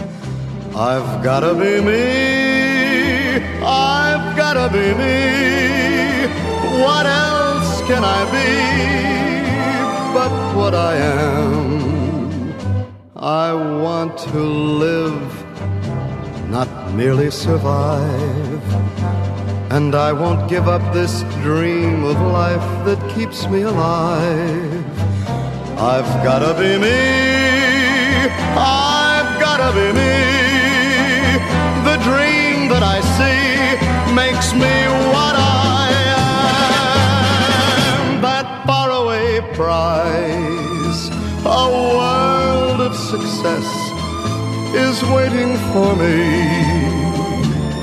I've gotta be me, I've gotta be me. What else can I be but what I am? I want to live not merely survive. And I won't give up this dream of life that keeps me alive. I've gotta be me, I've gotta be me. The dream that I see makes me what I am. That faraway prize, a world of success is waiting for me.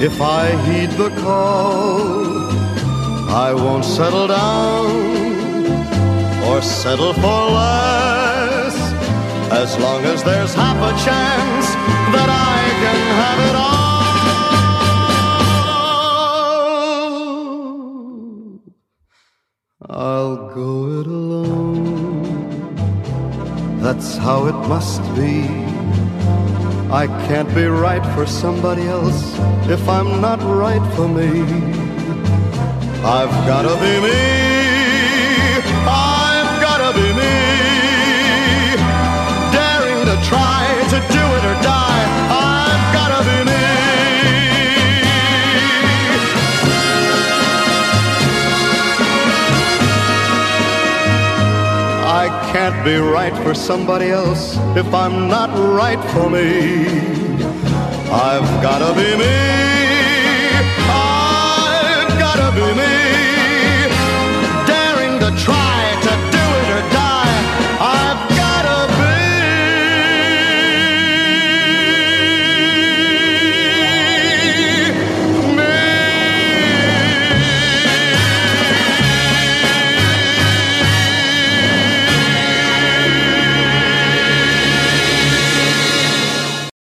If I heed the call, I won't settle down or settle for less. As long as there's half a chance that I can have it all, I'll go it alone. That's how it must be. I can't be right for somebody else if I'm not right for me. I've gotta be me. Can't be right for somebody else if I'm not right for me. I've gotta be me. I've gotta be me.